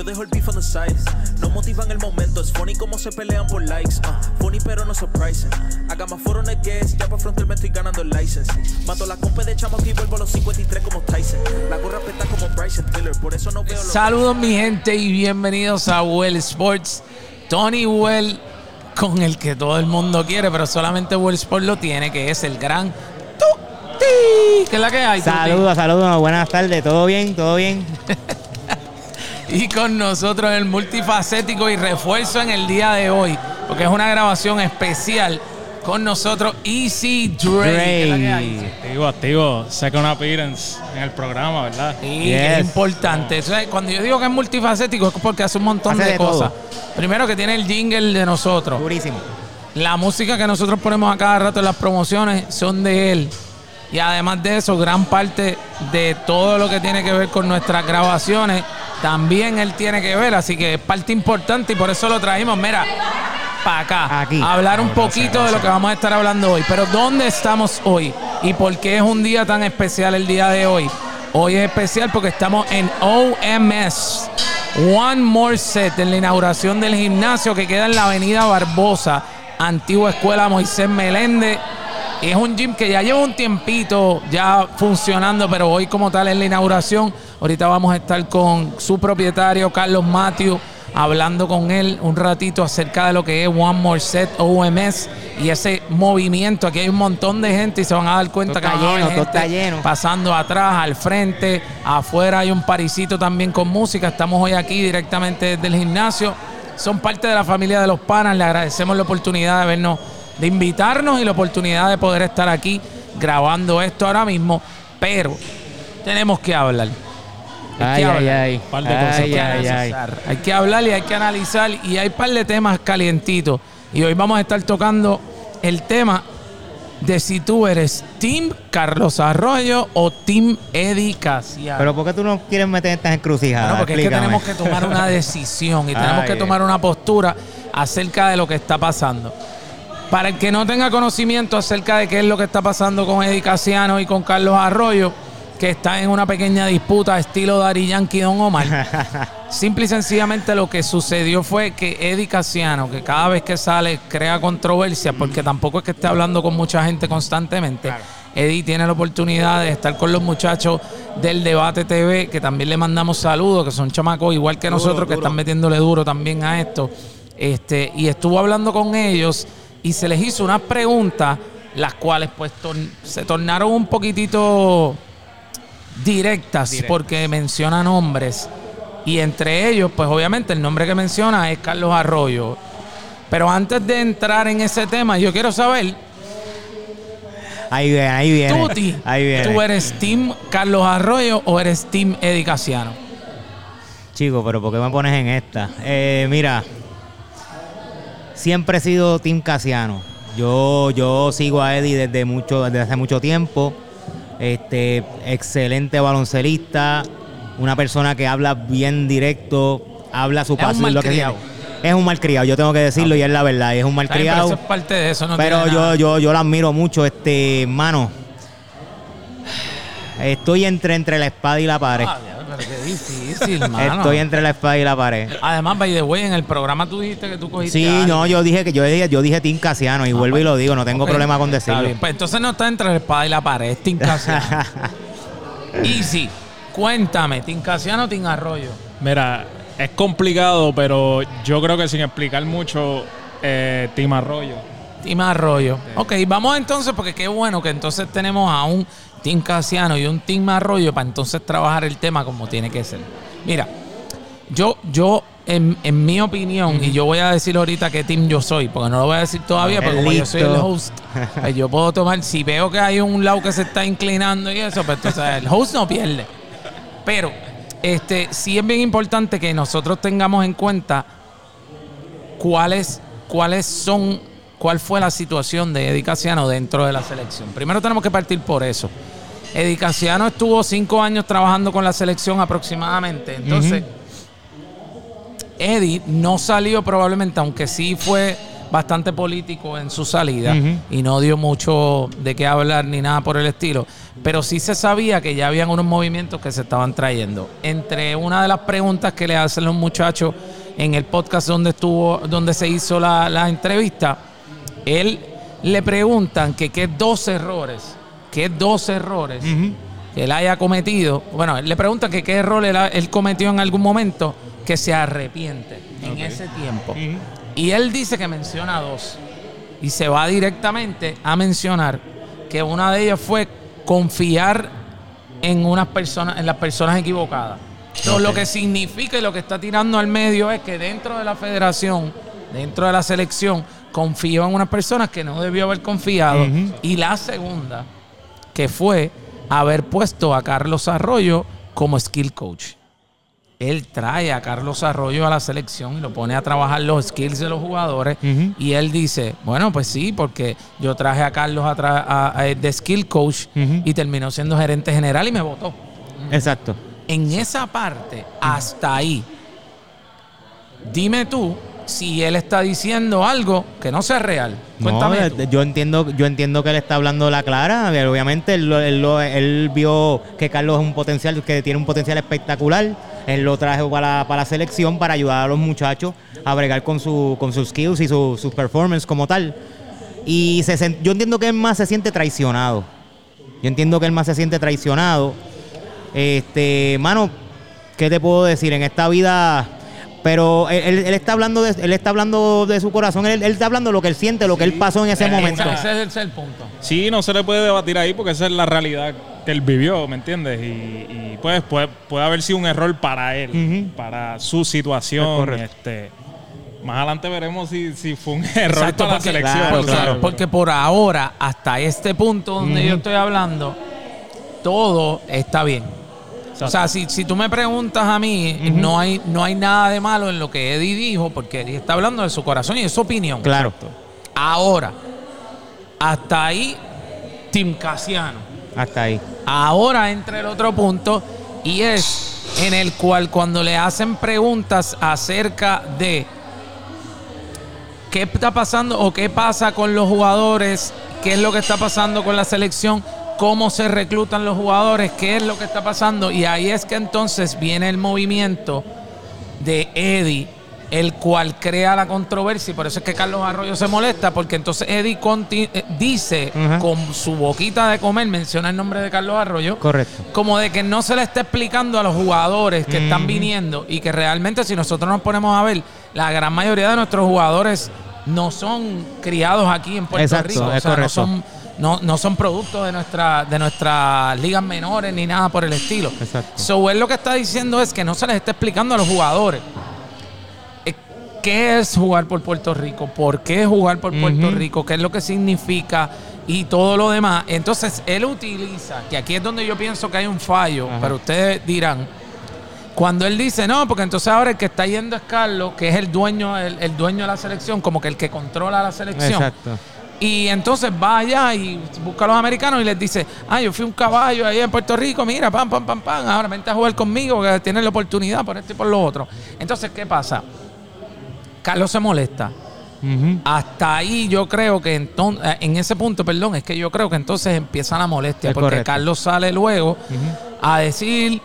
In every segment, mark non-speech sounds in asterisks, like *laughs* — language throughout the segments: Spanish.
Yo dejo el beef on the side. No motivan el momento. Es funny como se pelean por likes. Uh, funny pero no surprising. Haga más foro en el guest. Ya por frontal me estoy ganando el license. Mato la compa de chamo y vuelvo a los 53 como Tyson. La gorra peta como Bryson Tiller. Por eso no veo los. Saludos mi gente y bienvenidos a Well Sports. Tony Well con el que todo el mundo quiere, pero solamente Well Sports lo tiene, que es el gran Tuti. ¿Qué es la que hay? Saludos, saludos, buenas tardes, ¿todo bien? ¿Todo bien? *laughs* Y con nosotros el multifacético y refuerzo en el día de hoy, porque es una grabación especial. Con nosotros Easy Dre. Activo, activo. Second appearance en el programa, ¿verdad? Sí, Yes. es importante. Eso es- cuando yo digo que es multifacético es porque hace un montón Hace de, de cosas. Primero que tiene el jingle de nosotros. Durísimo. La música que nosotros ponemos a cada rato en las promociones son de él. Y además de eso, gran parte de todo lo que tiene que ver con nuestras grabaciones, también él tiene que ver. Así que es parte importante y por eso lo trajimos, mira, para acá. Aquí. A hablar un poquito de lo que vamos a estar hablando hoy. Pero ¿dónde estamos hoy? ¿Y por qué es un día tan especial el día de hoy? Hoy es especial porque estamos en OMS. One More Set, en la inauguración del gimnasio que queda en la avenida Barbosa, antigua escuela Moisés Meléndez. Es un gym que ya lleva un tiempito ya funcionando, pero hoy como tal es la inauguración. Ahorita vamos a estar con su propietario, Carlos Matthew, hablando con él un ratito acerca de lo que es One More Set OMS y ese movimiento. Aquí hay un montón de gente y se van a dar cuenta Todo está que haber lleno, todo está gente lleno. pasando atrás, al frente, afuera hay un parisito también con música. Estamos hoy aquí directamente desde el gimnasio. Son parte de la familia de los panas. Le agradecemos la oportunidad de vernos, de invitarnos y la oportunidad de poder estar aquí grabando esto ahora mismo. Pero tenemos que hablar. Hay Ay, que ay, hablar. ay. Hay que hablar y hay que analizar y hay un par de temas calientitos. Y hoy vamos a estar tocando el tema de si tú eres Team Carlos Arroyo o Team Eddie Casiano. Pero ¿por qué tú no quieres meter estas encrucijadas? Bueno, porque es que tenemos que tomar una *laughs* decisión y tenemos Ay, que tomar una postura acerca de lo que está pasando. Para el que no tenga conocimiento acerca de qué es lo que está pasando con Eddie Casiano y con Carlos Arroyo, que está en una pequeña disputa estilo Dari Yankee Don Omar. *laughs* Simple y sencillamente lo que sucedió fue que Eddie Casiano, que cada vez que sale crea controversia, porque tampoco es que esté hablando con mucha gente constantemente. Eddie tiene la oportunidad de estar con los muchachos del Debate TV, que también le mandamos saludos, que son chamacos igual que nosotros, que están metiéndole duro también a esto. Este, y estuvo hablando con ellos y se les hizo unas preguntas, las cuales pues tor- se tornaron un poquitito directas porque menciona nombres. Y entre ellos, pues obviamente el nombre que menciona es Carlos Arroyo. Pero antes de entrar en ese tema, yo quiero saber, Ahí viene, ahí viene. Tuti, Ahí viene. ¿tú eres Team Carlos Arroyo o eres Team Eddie Casiano? Chico, pero ¿por qué me pones en esta? Eh, mira, siempre he sido Team Casiano. Yo, yo sigo a Eddie desde mucho, desde hace mucho tiempo. Este, excelente baloncelista, una persona que habla bien directo, habla su Es un pasión, lo que malcriado. tiene. Es un malcriado, yo tengo que decirlo y es la verdad, es un bien, pero malcriado. eso es parte de eso, no Pero yo, nada. yo, yo lo admiro mucho, este, mano. Estoy entre, entre la espada y la pared. Ah, pero qué difícil, *laughs* mano. Estoy entre la espada y la pared. Además, by the way, en el programa tú dijiste que tú cogiste Sí, a no, yo dije que yo dije, yo dije Team Casiano y vuelvo y lo digo, no tengo problema con está decirlo. bien. Pues entonces no está entre la espada y la pared, es Team Casiano. *laughs* Easy, cuéntame, ¿Team Casiano o Team Arroyo? Mira, es complicado, pero yo creo que sin explicar mucho, eh, Team Arroyo. Team Arroyo. Ok, vamos entonces, porque qué bueno que entonces tenemos a un Team Casiano y un Team Arroyo para entonces trabajar el tema como tiene que ser. Mira, yo, yo, en, en mi opinión, y yo voy a decir ahorita qué team yo soy, porque no lo voy a decir todavía, porque como yo soy el host, *laughs* pues yo puedo tomar, si veo que hay un lado que se está inclinando y eso, pues entonces el host no pierde. Pero, este, sí es bien importante que nosotros tengamos en cuenta cuáles, cuáles son, cuál fue la situación de Eddie Casiano dentro de la selección. Primero tenemos que partir por eso. Eddie Casiano estuvo cinco años trabajando con la selección aproximadamente. Entonces, Eddie no salió probablemente, aunque sí fue bastante político en su salida y no dio mucho de qué hablar ni nada por el estilo. Pero sí se sabía que ya habían unos movimientos que se estaban trayendo. Entre una de las preguntas que le hacen los muchachos en el podcast donde estuvo, donde se hizo la, la entrevista, él le preguntan que qué dos errores, qué dos errores que él haya cometido. Bueno, él le preguntan que qué error él, cometió en algún momento que se arrepiente en ese tiempo. Y él dice que menciona dos. Y se va directamente a mencionar que una de ellas fue confiar en unas personas, en las personas equivocadas. Entonces, lo que significa y lo que está tirando al medio es que dentro de la federación, dentro de la selección, confió en unas personas que no debió haber confiado. Y la segunda, que fue haber puesto a Carlos Arroyo como skill coach. Él trae a Carlos Arroyo a la selección y lo pone a trabajar los skills de los jugadores. Y él dice, bueno, pues sí, porque yo traje a Carlos a tra- a- a- de skill coach y terminó siendo gerente general y me votó. Exacto. En esa parte, hasta ahí, dime tú si él está diciendo algo que no sea real. Cuéntame No, eh, yo entiendo, yo entiendo que él está hablando la clara. Obviamente él, vio que Carlos es un potencial, que tiene un potencial espectacular. Él lo trajo para, para la selección para ayudar a los muchachos a bregar con, su, con sus skills y su- sus performance como tal. Y se yo entiendo que él más se siente traicionado. Yo entiendo que él más se siente traicionado. Este, mano, ¿qué te puedo decir? En esta vida. Pero él, él- él está hablando de, él está hablando de su corazón, él, él está hablando de lo que él siente, lo que él pasó en ese momento. Ese, es el- punto. Sí, no se le puede debatir ahí porque esa es la realidad que él vivió, ¿me entiendes? Y, y, pues puede, puede haber sido un error para él, para su situación. Este, más adelante veremos si, si fue un *laughs* error Exacto, para la selección. claro, porque- por ahora, hasta este punto donde yo estoy hablando, todo está bien. O sea, si, si tú me preguntas a mí, no, hay, no hay nada de malo en lo que Eddie dijo, porque Eddie está hablando de su corazón y de su opinión. Claro, Ahora, hasta ahí, Tim Casiano. hasta ahí. Ahora entra el otro punto y es en el cual cuando le hacen preguntas acerca de qué está pasando o qué pasa con los jugadores, qué es lo que está pasando con la selección, cómo se reclutan los jugadores, qué es lo que está pasando. Y ahí es que entonces viene el movimiento de Eddie, el cual crea la controversia. Y por eso es que Carlos Arroyo se molesta, porque entonces Eddie eh, dice con su boquita de comer, menciona el nombre de Carlos Arroyo, Correcto. como de que no se le está explicando a los jugadores que están viniendo y que realmente si nosotros nos ponemos a ver, la gran mayoría de nuestros jugadores no son criados aquí en Puerto Exacto, Rico, o es sea, no correcto. son no, no son productos de nuestra de nuestras ligas menores ni nada por el estilo. Exacto. So él lo que está diciendo es que no se les está explicando a los jugadores eh, qué es jugar por Puerto Rico, por qué jugar por Puerto. Rico, qué es lo que significa y todo lo demás. Entonces él utiliza, que aquí es donde yo pienso que hay un fallo, Ajá. pero ustedes dirán, cuando él dice, no, porque entonces ahora el que está yendo es Carlos, que es el dueño, el, el dueño de la selección, como que el que controla la selección. Exacto. Y entonces va allá y busca a los americanos y les dice, ah, yo fui un caballo ahí en Puerto Rico, mira, pam, pam, pam, pam, ahora vente a jugar conmigo, que tienes la oportunidad por esto y por lo otro. Entonces, ¿qué pasa? Carlos se molesta. Hasta ahí yo creo que entonces, en ese punto, perdón, es que yo creo que entonces empieza la molestia, Es porque correcto. Carlos sale luego a decir,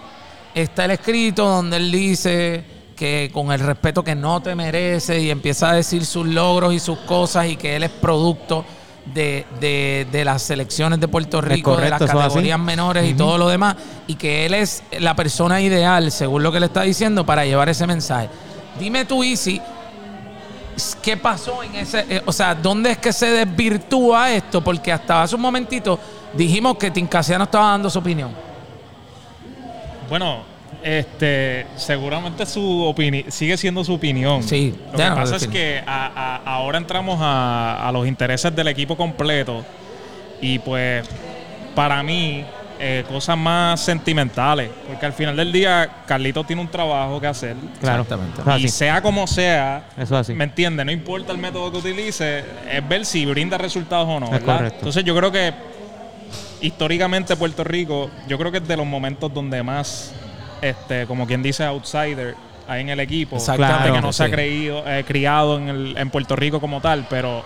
está el escrito donde él dice que con el respeto que no te merece y empieza a decir sus logros y sus cosas y que él es producto de, de- de las selecciones de Puerto Rico, de las categorías menores y todo lo demás, y que él es la persona ideal, según lo que le está diciendo, para llevar ese mensaje. Dime tú, Easy, ¿Qué pasó en ese? eh, o sea, ¿dónde es que se desvirtúa esto? Porque hasta hace un momentito dijimos que Tincasiano estaba dando su opinión. Bueno, este, seguramente su opinión sigue siendo su opinión. Sí, Lo que no, pasa es que a- a- ahora entramos a, a los intereses del equipo completo y pues para mí eh, cosas más sentimentales, porque al final del día Carlito tiene un trabajo que hacer. Claro. Exactamente. Y así. sea como sea, Eso es así. ¿me entiendes? No importa el método que utilice, es ver si brinda resultados o no. Es ¿verdad? correcto. Entonces yo creo que históricamente Puerto Rico, yo creo que es de los momentos donde más, este, como quien dice, outsider ahí en el equipo. Exactamente, Gente que no se ha creído, eh, criado en, el- en Puerto Rico como tal, pero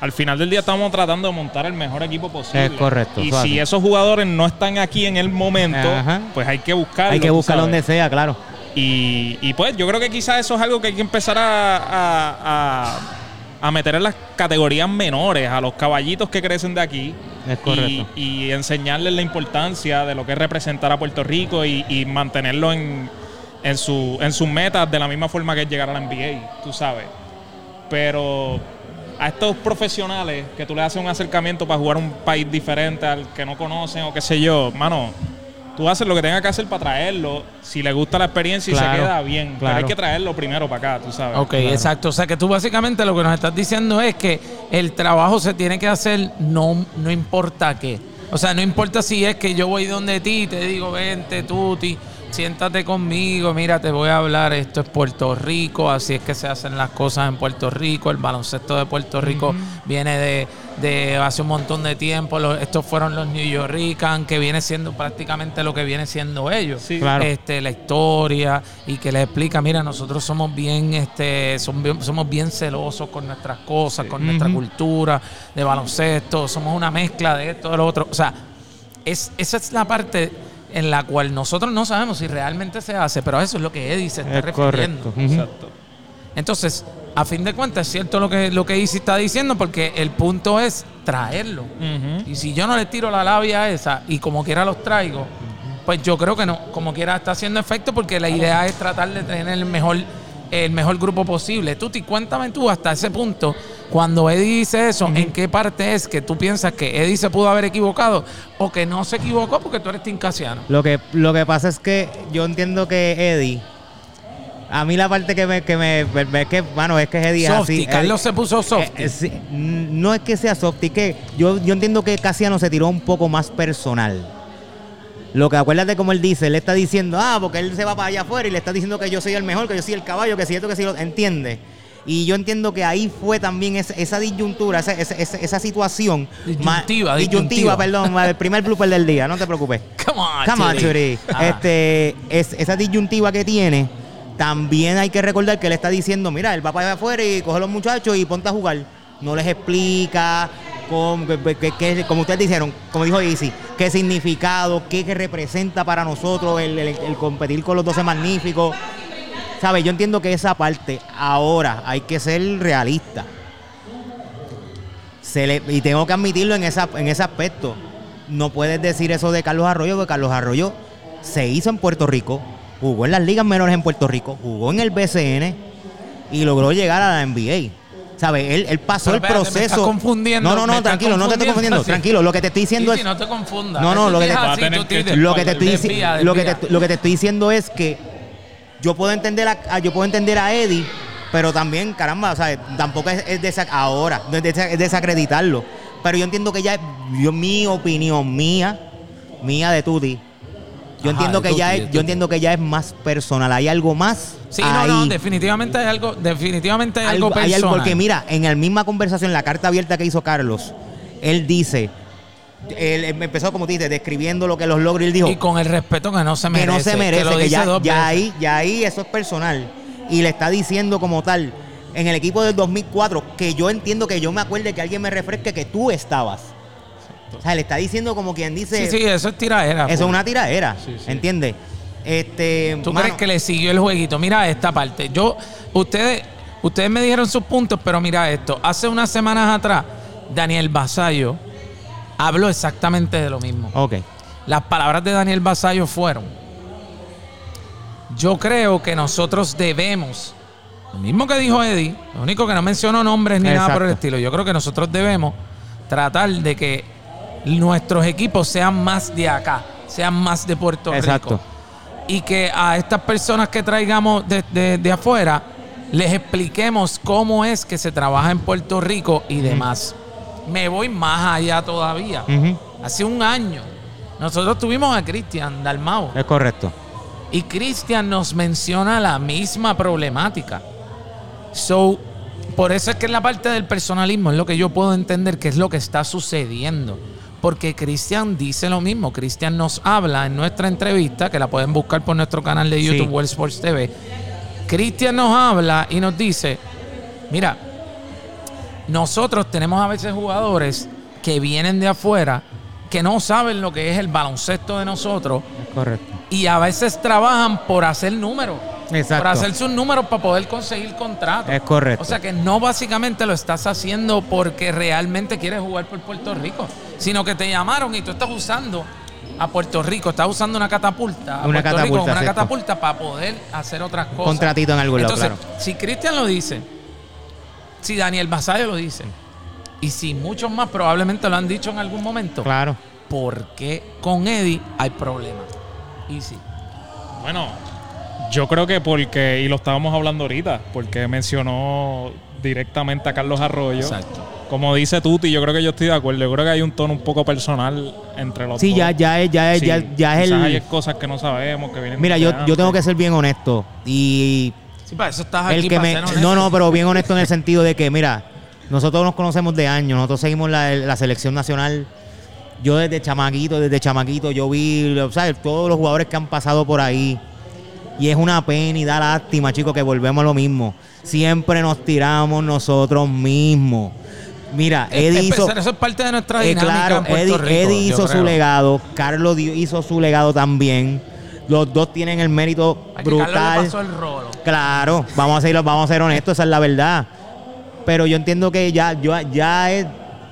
al final del día estamos tratando de montar el mejor equipo posible. Es correcto, Y si esos jugadores no están aquí en el momento, Ajá. pues hay que buscarlo. Hay que tú buscar sabes. donde sea, claro. Y, y pues yo creo que quizás eso es algo que hay que empezar a, a- a- a meter en las categorías menores, a los caballitos que crecen de aquí. Es correcto. Y, y enseñarles la importancia de lo que es representar a Puerto Rico y, y mantenerlo en, en, su, en sus metas de la misma forma que es llegar a la NBA, tú sabes. Pero a estos profesionales que tú le haces un acercamiento para jugar a un país diferente al que no conocen o qué sé yo, mano, tú haces lo que tengas que hacer para traerlo. Si le gusta la experiencia y se Claro, queda bien, pero hay claro. que traerlo primero para acá, tú sabes. Ok, exacto. O sea que tú básicamente lo que nos estás diciendo es que el trabajo se tiene que hacer no, no importa qué. O sea, no importa si es que yo voy donde ti y te digo, vente, Tuti, siéntate conmigo, mira, te voy a hablar, esto es Puerto Rico, así es que se hacen las cosas en Puerto Rico, el baloncesto de Puerto Rico viene de, de hace un montón de tiempo, los- estos fueron los New Yorkers, que viene siendo prácticamente lo que viene siendo ellos Sí. Claro. este, la historia y que le explica, mira, nosotros somos bien, este, bien- somos bien celosos con nuestras cosas, con nuestra cultura de baloncesto, somos una mezcla de esto, de lo otro. O sea, es, esa es la parte en la cual nosotros no sabemos si realmente se hace, pero a eso es lo que Eddie se está Es refiriendo. correcto. Ujú. Exacto. Entonces, a fin de cuentas, es cierto lo que, lo que Easy está diciendo, porque el punto es traerlo. Y si yo no le tiro la labia esa y como quiera los traigo, pues yo creo que no, como quiera está haciendo efecto porque la idea es tratar de tener el mejor, el mejor grupo posible. Tuti, cuéntame tú hasta ese punto, cuando Eddie dice eso, ¿en qué parte es que tú piensas que Eddie se pudo haber equivocado o que no se equivocó porque tú eres tincasiano? Lo que, lo que pasa es que yo entiendo que Eddie. A mí la parte que me, que me, me- es que, bueno, es que Eddie es así. Carlos Eddie- se puso. Eh, eh, sí, mm, no es que sea softy, que yo, yo entiendo que Casiano se tiró un poco más personal. Lo que acuérdate como él dice, él está diciendo, ah, porque él se va para allá afuera y le está diciendo que yo soy el mejor, que yo soy el caballo, que si esto, que si lo entiende. Y yo entiendo que ahí fue también esa, esa disyuntura, esa, esa, situación. ma- Disyuntiva, disyuntiva, disyuntiva. perdón, ma- el primer blooper del día, no te preocupes. *laughs* Come on, Come on, Chili. Churi. Ajá. Este, es, esa disyuntiva que tiene, también hay que recordar que él está diciendo, mira, él va para allá afuera y coge a los muchachos y ponte a jugar. No les explica como ustedes dijeron, como dijo Easy, qué significado, qué, qué representa para nosotros el, el- el competir con los 12 magníficos. ¿Sabes? Yo entiendo que esa parte, ahora hay que ser realista. Se le- y tengo que admitirlo en, esa, en ese aspecto. No puedes decir eso de Carlos Arroyo, porque Carlos Arroyo se hizo en Puerto Rico, jugó en las ligas menores en Puerto Rico, jugó en el BCN y logró llegar a la NBA. ¿Sabes? Él, él pasó Pero el espérate, me proceso. estás confundiendo, No, no, no, tranquilo, no te estoy confundiendo. Tranquilo, lo que te estoy diciendo es. no te confundas. No, lo que te- así, lo que estoy dici- desvía, lo que desvía. te, lo que te estoy diciendo es que yo puedo entender a, a- yo puedo entender a Eddie pero también caramba o sea tampoco es, es desa- ahora no es, desa- es desacreditarlo pero yo entiendo que ya yo mi opinión mía mía de Tuti yo Ajá, entiendo de que ya es, de yo entiendo que ya es más personal hay algo más Sí, no, no, ahí. definitivamente hay algo, definitivamente hay algo, algo, hay personal. algo porque mira en la misma conversación la carta abierta que hizo Carlos él dice él empezó como tú dices describiendo lo que los logró y él dijo y con el respeto que no se merece. que no se merece, lo que, dice ya, ya ahí, ya ahí eso es personal. Y le está diciendo como tal, en el equipo del 2004, que yo entiendo que yo me acuerde que alguien me refresque que tú estabas. O sea, le está diciendo como quien dice, Sí, sí, eso es tiraera. eso es pues. una tiraera, Sí, sí. ¿entiendes? Este, ¿Tú mano, crees que le siguió el jueguito? Mira esta parte. Yo, ustedes, ustedes me dijeron sus puntos, pero mira esto. Hace unas semanas atrás, Daniel Basayo habló exactamente de lo mismo. Ok, Las palabras de Daniel Basayo fueron: Yo creo que nosotros debemos, lo mismo que dijo Eddie, lo único que no mencionó nombres ni nada por el estilo. Yo creo que nosotros debemos tratar de que nuestros equipos sean más de acá, sean más de Puerto Exacto. Rico. Y que a estas personas que traigamos de, de- de afuera les expliquemos cómo es que se trabaja en Puerto Rico y demás. Me voy más allá todavía. Hace un año, nosotros tuvimos a Cristian Dalmau es correcto. y Cristian nos menciona la misma problemática. So, por eso es que en la parte del personalismo es lo que yo puedo entender que es lo que está sucediendo. Porque Cristian dice lo mismo. Cristian nos habla en nuestra entrevista, que la pueden buscar por nuestro canal de YouTube, Sí. World Sports TV. Cristian nos habla y nos dice, mira, nosotros tenemos a veces jugadores que vienen de afuera que no saben lo que es el baloncesto de nosotros Es correcto. y a veces trabajan por hacer números. Exacto. Por hacer sus números para poder conseguir contratos. Es correcto. O sea que no básicamente lo estás haciendo porque realmente quieres jugar por Puerto Rico, sino que te llamaron y tú estás usando a Puerto Rico, estás usando una catapulta, a Una Puerto Rico, catapulta, una cierto. catapulta para poder hacer otras cosas. Contratito en algún lado, Entonces, claro. si Cristian lo dice, si Daniel Basayo lo dice, y si muchos más probablemente lo han dicho en algún momento, Claro. ¿por qué con Eddie hay problemas? Y sí. Bueno, yo creo que porque, y lo estábamos hablando ahorita, porque mencionó directamente a Carlos Arroyo. Exacto. Como dice Tuti, yo creo que yo estoy de acuerdo. Yo creo que hay un tono un poco personal entre los Sí, dos. ya, ya es, ya es, Sí, ya, ya es quizás el. hay cosas que no sabemos, que vienen Mira, yo, yo tengo que ser bien honesto. Y Sí, para eso estás aquí. el que me. No, no, pero bien honesto en el sentido de que, mira, nosotros nos conocemos de años, nosotros seguimos la, la selección nacional. Yo desde chamaquito, desde chamaquito, yo vi, ¿sabes? Todos los jugadores que han pasado por ahí. Y es una pena y da lástima, chicos, que volvemos a lo mismo. Siempre nos tiramos nosotros mismos. Mira, Eddie es hizo. eso es parte de nuestra Eh, dinámica claro, en Eddie, Rico, Eddie hizo su legado, Carlos hizo su legado también. Los dos tienen el mérito Aquí Carlos le brutal. pasó el rolo. Claro, vamos a ser, vamos a ser honestos, esa es la verdad. Pero yo entiendo que ya, yo, ya es,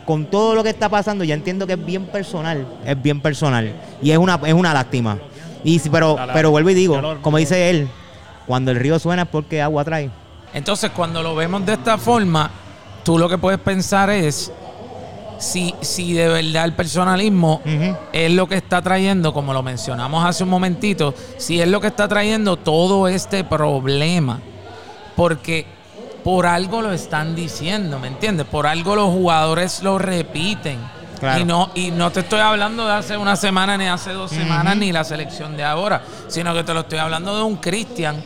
con todo lo que está pasando, ya entiendo que es bien personal, es bien personal. Y es una, es una lástima. Y pero, pero vuelvo y digo, como dice él, cuando el río suena es porque agua trae. Entonces, cuando lo vemos de esta forma, tú lo que puedes pensar es si, si de verdad el personalismo es lo que está trayendo, como lo mencionamos hace un momentito, si es lo que está trayendo todo este problema. Porque por algo lo están diciendo, ¿me entiendes? Por algo los jugadores lo repiten. Claro. Y, no, y no te estoy hablando de hace una semana, ni hace dos semanas, ni la selección de ahora, sino que te lo estoy hablando de un Cristian,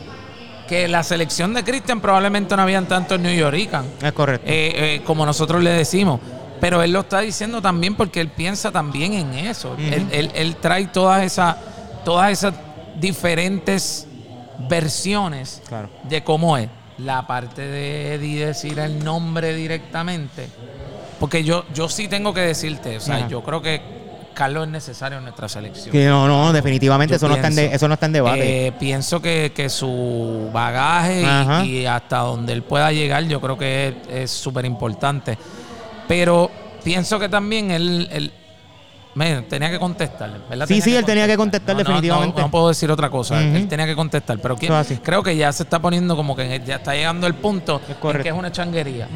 que la selección de Cristian probablemente no habían tantos New Yorkers Es correcto. eh, eh, como nosotros le decimos. Pero él lo está diciendo también porque él piensa también en eso. él, él- él trae todas esas, todas esas diferentes versiones Claro. de cómo es. La parte de Eddie decir el nombre directamente. Porque yo, yo sí tengo que decirte, o sea, Ajá. yo creo que Carlos es necesario en nuestra selección. Que no, no, definitivamente Yo eso no, está en de- eso no está en debate. Eh, pienso que, que su bagaje y- y, hasta donde él pueda llegar, yo creo que es- es súper importante. Pero pienso que también él, él- me, tenía que contestarle, ¿verdad? Sí, sí, él tenía que contestar No, no, definitivamente. No, no puedo decir otra cosa. Él tenía que contestar. Pero ¿quién- Eso es así. creo que ya se está poniendo como que ya está llegando el punto Es en que es una changuería.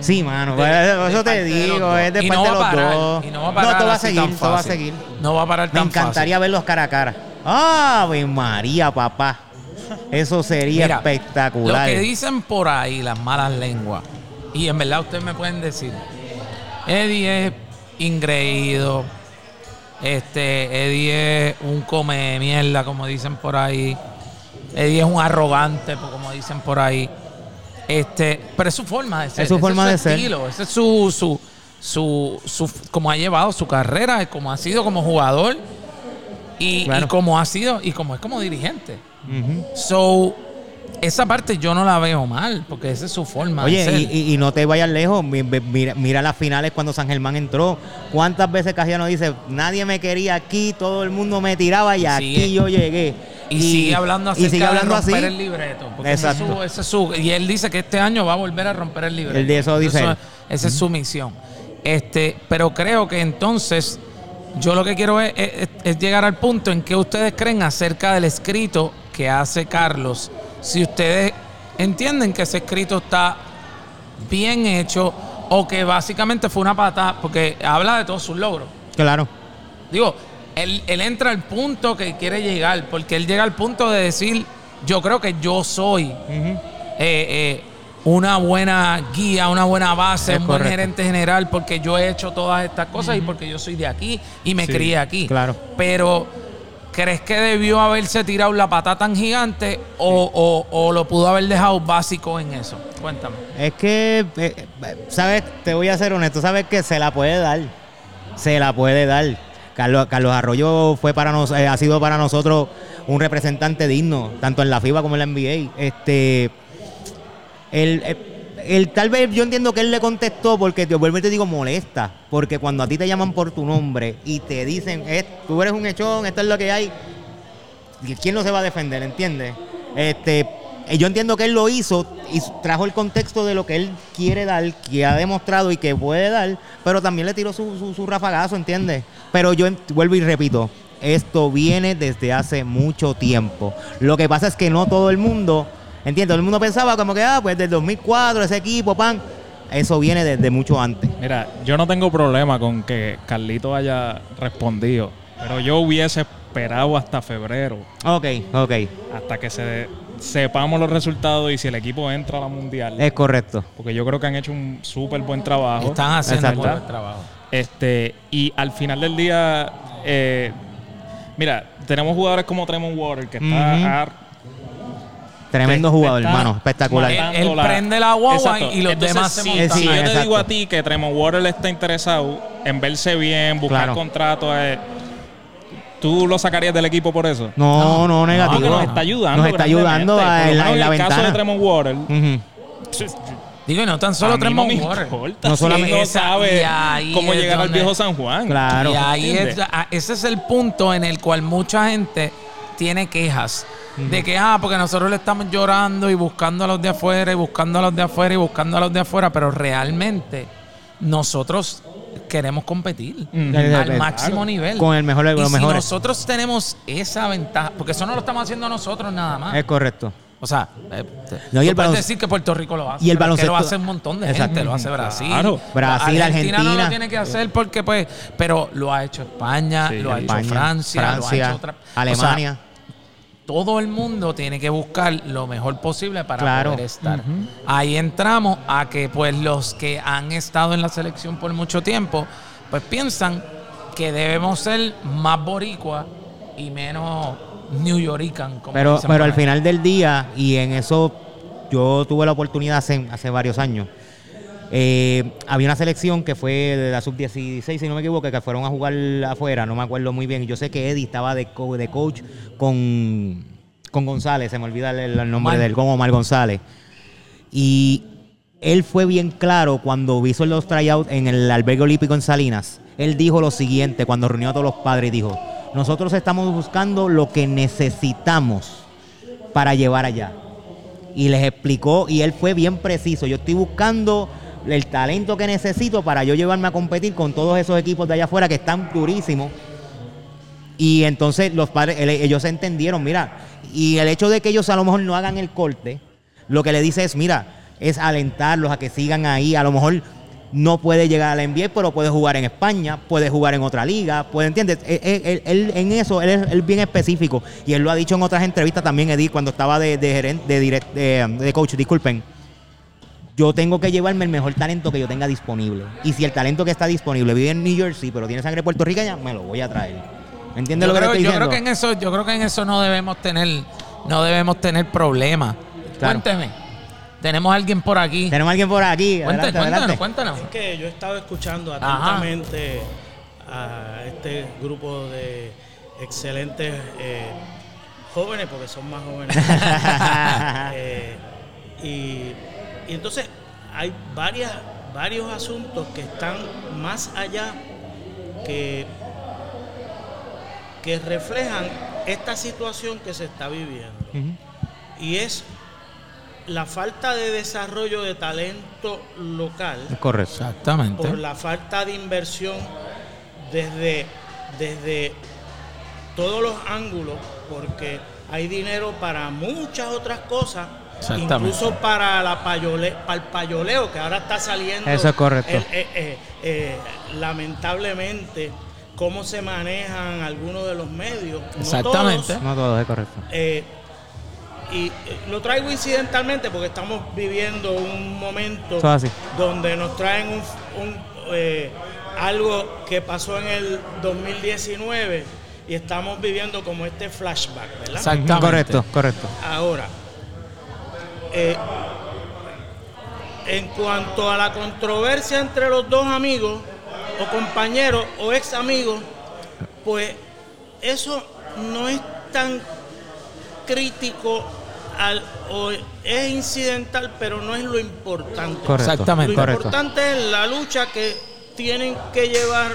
Sí, mano, De- pues, de eso te digo, es de Y parte no de los parar, dos. y no va a parar esto va a seguir, va a fácil. seguir. No va a parar Me tan encantaría verlos cara a cara. ¡Ave María, papá! Eso sería Mira, espectacular. Lo que dicen por ahí las malas lenguas, y en verdad ustedes me pueden decir, Eddie es ingreído, este, Eddie es un come mierda, como dicen por ahí, Eddie es un arrogante, como dicen por ahí. Este, pero es su forma de ser. Es su forma de ser. estilo, Ese es su, su, su, su- como ha llevado su carrera, es como ha sido como jugador y, Claro. y como ha sido y como es como dirigente. So, esa parte yo no la veo mal, porque esa es su forma de Oye, ser. y, y- y no te vayas lejos. mi- mi- Mira, mira las finales cuando San Germán entró. ¿Cuántas veces Casiano dice, nadie me quería aquí, todo el mundo me tiraba y, Y aquí yo llegué? Y, sigue hablando acerca y sigue hablando de romper así. el libreto. Porque ese es Exacto. su- ese es su- y él dice que este año va a volver a romper el libreto. Él de eso dice. Esa es su misión. Este, pero creo que entonces yo lo que quiero es, es- es llegar al punto en que ustedes creen acerca del escrito que hace Carlos. Si ustedes entienden que ese escrito está bien hecho o que básicamente fue una patada, porque habla de todos sus logros. Claro. Digo, él, él entra al punto que quiere llegar, porque él llega al punto de decir, yo creo que yo soy eh, eh, una buena guía, una buena base, Es un buen gerente general, porque yo he hecho todas estas cosas y porque yo soy de aquí y me Sí, crié aquí. claro. Pero, ¿crees que debió haberse tirado la pata tan gigante o, o- lo pudo haber dejado básico en eso? Cuéntame. Es que, eh, ¿sabes? Te voy a ser honesto. ¿Sabes que se la puede dar? Se la puede dar. Carlos, Arroyo fue para nos, eh, ha sido para nosotros un representante digno, tanto en la FIBA como en la NBA. Este, él, eh, él- tal vez yo entiendo que él le contestó porque te vuelvo y te digo molesta, porque cuando a ti te llaman por tu nombre y te dicen, "Eh, tú eres un echón, esto es lo que hay, ¿quién no se va a defender? ¿Entiendes? Este, eh, yo entiendo que él lo hizo y trajo el contexto de lo que él quiere dar, que ha demostrado y que puede dar, pero también le tiró su, su, su rafagazo, ¿entiendes? Pero yo vuelvo y repito, esto viene desde hace mucho tiempo. Lo que pasa es que no todo el mundo, ¿entiendes? Todo el mundo pensaba como que, ah, pues desde 2004 ese equipo, pan, eso viene desde mucho antes. Mira, yo no tengo problema con que Carlito haya respondido, pero yo hubiese esperado hasta febrero, Ok, ok, hasta que se sepamos los resultados y si el equipo entra a la mundial. es correcto. Porque yo creo que han hecho un súper buen trabajo. Están haciendo un buen trabajo. Este, y al final del día, eh, mira, tenemos jugadores como Tremont Water, que está a- Tremendo jugador, está hermano, espectacular. Él- prende la guagua y los demás se si, montan. si Sí, yo te exacto. digo a ti que Tremont Water está interesado en verse bien, buscar Claro. contratos, eh, ¿tú lo sacarías del equipo por eso? No, no, negativo. Porque nos está ayudando. Nos está ayudando grandemente. a- Por lo en la, en la el caso de ventana. Tremont Water. Ujú. Digo, y no tan solo no Tremont Water. No solamente- no Esa- sabe y ahí cómo es llegar al donde- viejo San Juan. Claro. Y ahí es, ¿Entiendes? ah, ese es el punto en el cual mucha gente tiene quejas. De que, ah, porque nosotros le estamos llorando y buscando a los de afuera y buscando a los de afuera y buscando a los de afuera, pero realmente nosotros queremos competir al Claro. máximo nivel. Con el mejor de y los si mejores. nosotros tenemos esa ventaja, porque eso no lo estamos haciendo nosotros nada más. Es correcto. O sea, eh, No, y el puedes decir que Puerto Rico lo hace. y el que lo baloncesto- hace un montón de Exacto. gente. Lo hace Brasil. Claro. Brasil, no Argentina. lo tiene que hacer porque, pues, pero lo ha hecho España, Sí, lo ha España, hecho Francia, lo ha hecho otra. Alemania. O sea, todo el mundo tiene que buscar lo mejor posible para Claro. poder estar. Ahí entramos a que, pues, los que han estado en la selección por mucho tiempo, pues piensan que debemos ser más boricua y menos New Yorican. como pero dicen pero al final del día, y en eso yo tuve la oportunidad hace, hace varios años. Eh, había una selección que fue de la sub-16, si no me equivoco, que fueron a jugar afuera, no me acuerdo muy bien. Yo sé que Eddie estaba de, co- de coach con, con González, se me olvida el, el nombre Omar. de él, con Omar González. Y él fue bien claro cuando hizo los tryouts en el albergue olímpico en Salinas. Él dijo lo siguiente cuando reunió a todos los padres, dijo, nosotros estamos buscando lo que necesitamos para llevar allá. Y les explicó, y él fue bien preciso, yo estoy buscando el talento que necesito para yo llevarme a competir con todos esos equipos de allá afuera que están durísimos. Y entonces los padres, ellos entendieron, mira, y el hecho de que ellos a lo mejor no hagan el corte, lo que le dice es, mira, es alentarlos a que sigan ahí, a lo mejor no puede llegar a la NBA, pero puede jugar en España, puede jugar en otra liga, puede, ¿entiendes? Él, él- él- en eso, él es él bien específico, y él lo ha dicho en otras entrevistas también, Edith, cuando estaba de, de de, direct- de, de coach, disculpen, yo tengo que llevarme el mejor talento que yo tenga disponible. Y si el talento que está disponible vive en New Jersey, pero tiene sangre puertorriqueña, me lo voy a traer. ¿Entiendes yo lo que creo, te estoy yo diciendo? creo que en eso, yo creo que en eso no debemos tener, no debemos tener problemas. Claro. Cuénteme. Tenemos a alguien por aquí. Tenemos a alguien por aquí. Cuéntanos, Adelante, cuéntanos, cuéntanos. Es que yo he estado escuchando Ajá. atentamente a este grupo de excelentes eh, jóvenes, porque son más jóvenes. *laughs* Eh, y, y entonces hay varias, varios asuntos que están más allá que, que reflejan esta situación que se está viviendo. Y es la falta de desarrollo de talento local Correcto. Exactamente. por la falta de inversión desde, desde todos los ángulos, porque hay dinero para muchas otras cosas. Incluso para, la payole, para el payoleo, que ahora está saliendo. Eso es correcto. eh, eh, eh, lamentablemente, cómo se manejan algunos de los medios. no Exactamente. todos, No todo es correcto. eh, y lo traigo incidentalmente porque estamos viviendo un momento así. donde nos traen un, un, eh, algo que pasó en el 2019 y estamos viviendo como este flashback, ¿verdad? Exactamente. Correcto, correcto. Ahora, eh, en cuanto a la controversia entre los dos amigos, o compañeros, o ex amigos, pues eso no es tan crítico al, o es incidental, pero no es lo importante. Correcto. Exactamente. Lo Correcto. importante es la lucha que tienen que llevar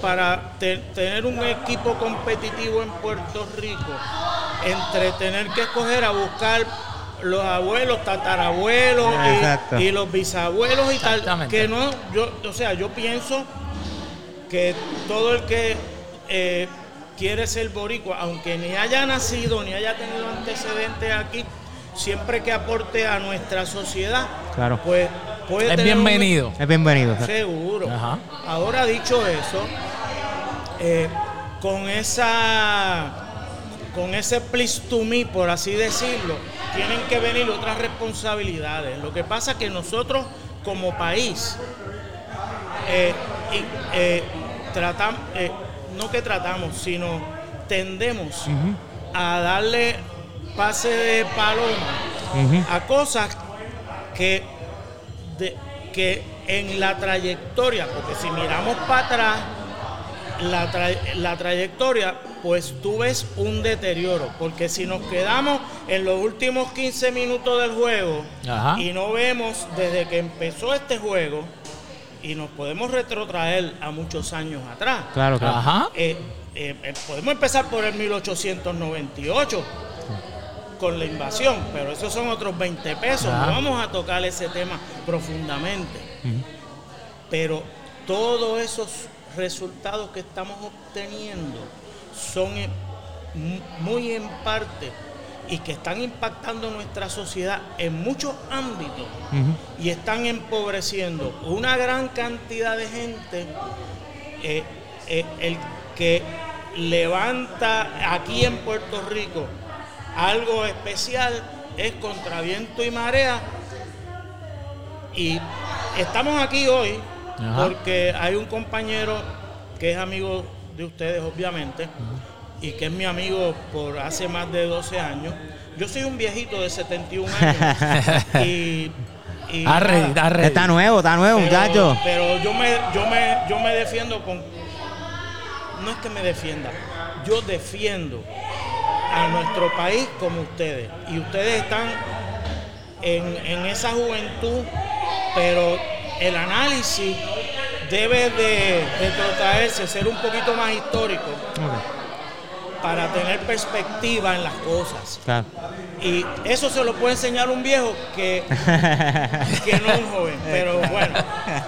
para te- tener un equipo competitivo en Puerto Rico, entre tener que escoger a buscar los abuelos, tatarabuelos Exacto. y, y los bisabuelos y tal, Exactamente. que no, yo, o sea, yo pienso que todo el que eh, quiere ser boricua, aunque ni haya nacido ni haya tenido antecedentes aquí, siempre que aporte a nuestra sociedad, Claro. pues puede Es tener un- bienvenido. Es bienvenido. Seguro. Ajá. Ahora dicho eso, eh, con esa con ese please to me, por así decirlo, tienen que venir otras responsabilidades. Lo que pasa es que nosotros como país eh, eh, tratam- eh, no que tratamos, sino tendemos a darle pase de paloma a cosas que, de- que en la trayectoria, porque si miramos para atrás, la, tra- la trayectoria, pues tú ves un deterioro, porque si nos quedamos en los últimos 15 minutos del juego Ajá. y no vemos desde que empezó este juego, y nos podemos retrotraer a muchos años atrás. Claro, claro. Ajá. Eh, eh, eh, podemos empezar por el 1898 con la invasión, pero esos son otros 20 pesos. Ajá. No vamos a tocar ese tema profundamente. Pero todos esos resultados que estamos obteniendo son muy en parte y que están impactando nuestra sociedad en muchos ámbitos y están empobreciendo una gran cantidad de gente eh, eh, el que levanta aquí en Puerto Rico algo especial es contra viento y marea. Y estamos aquí hoy Ajá. porque hay un compañero que es amigo de ustedes obviamente y que es mi amigo por hace más de 12 años yo soy un viejito de 71 años *laughs* y, y Está ready, nada, está ready. Está nuevo, está nuevo, pero, muchacho. pero yo me, yo me, yo me defiendo con. No es que me defienda, yo defiendo a nuestro país como ustedes. Y ustedes están en, en esa juventud, pero el análisis debe de retrotraerse, ser un poquito más histórico para tener perspectiva en las cosas. Claro. Y eso se lo puede enseñar un viejo que, *laughs* que no un joven. Pero bueno,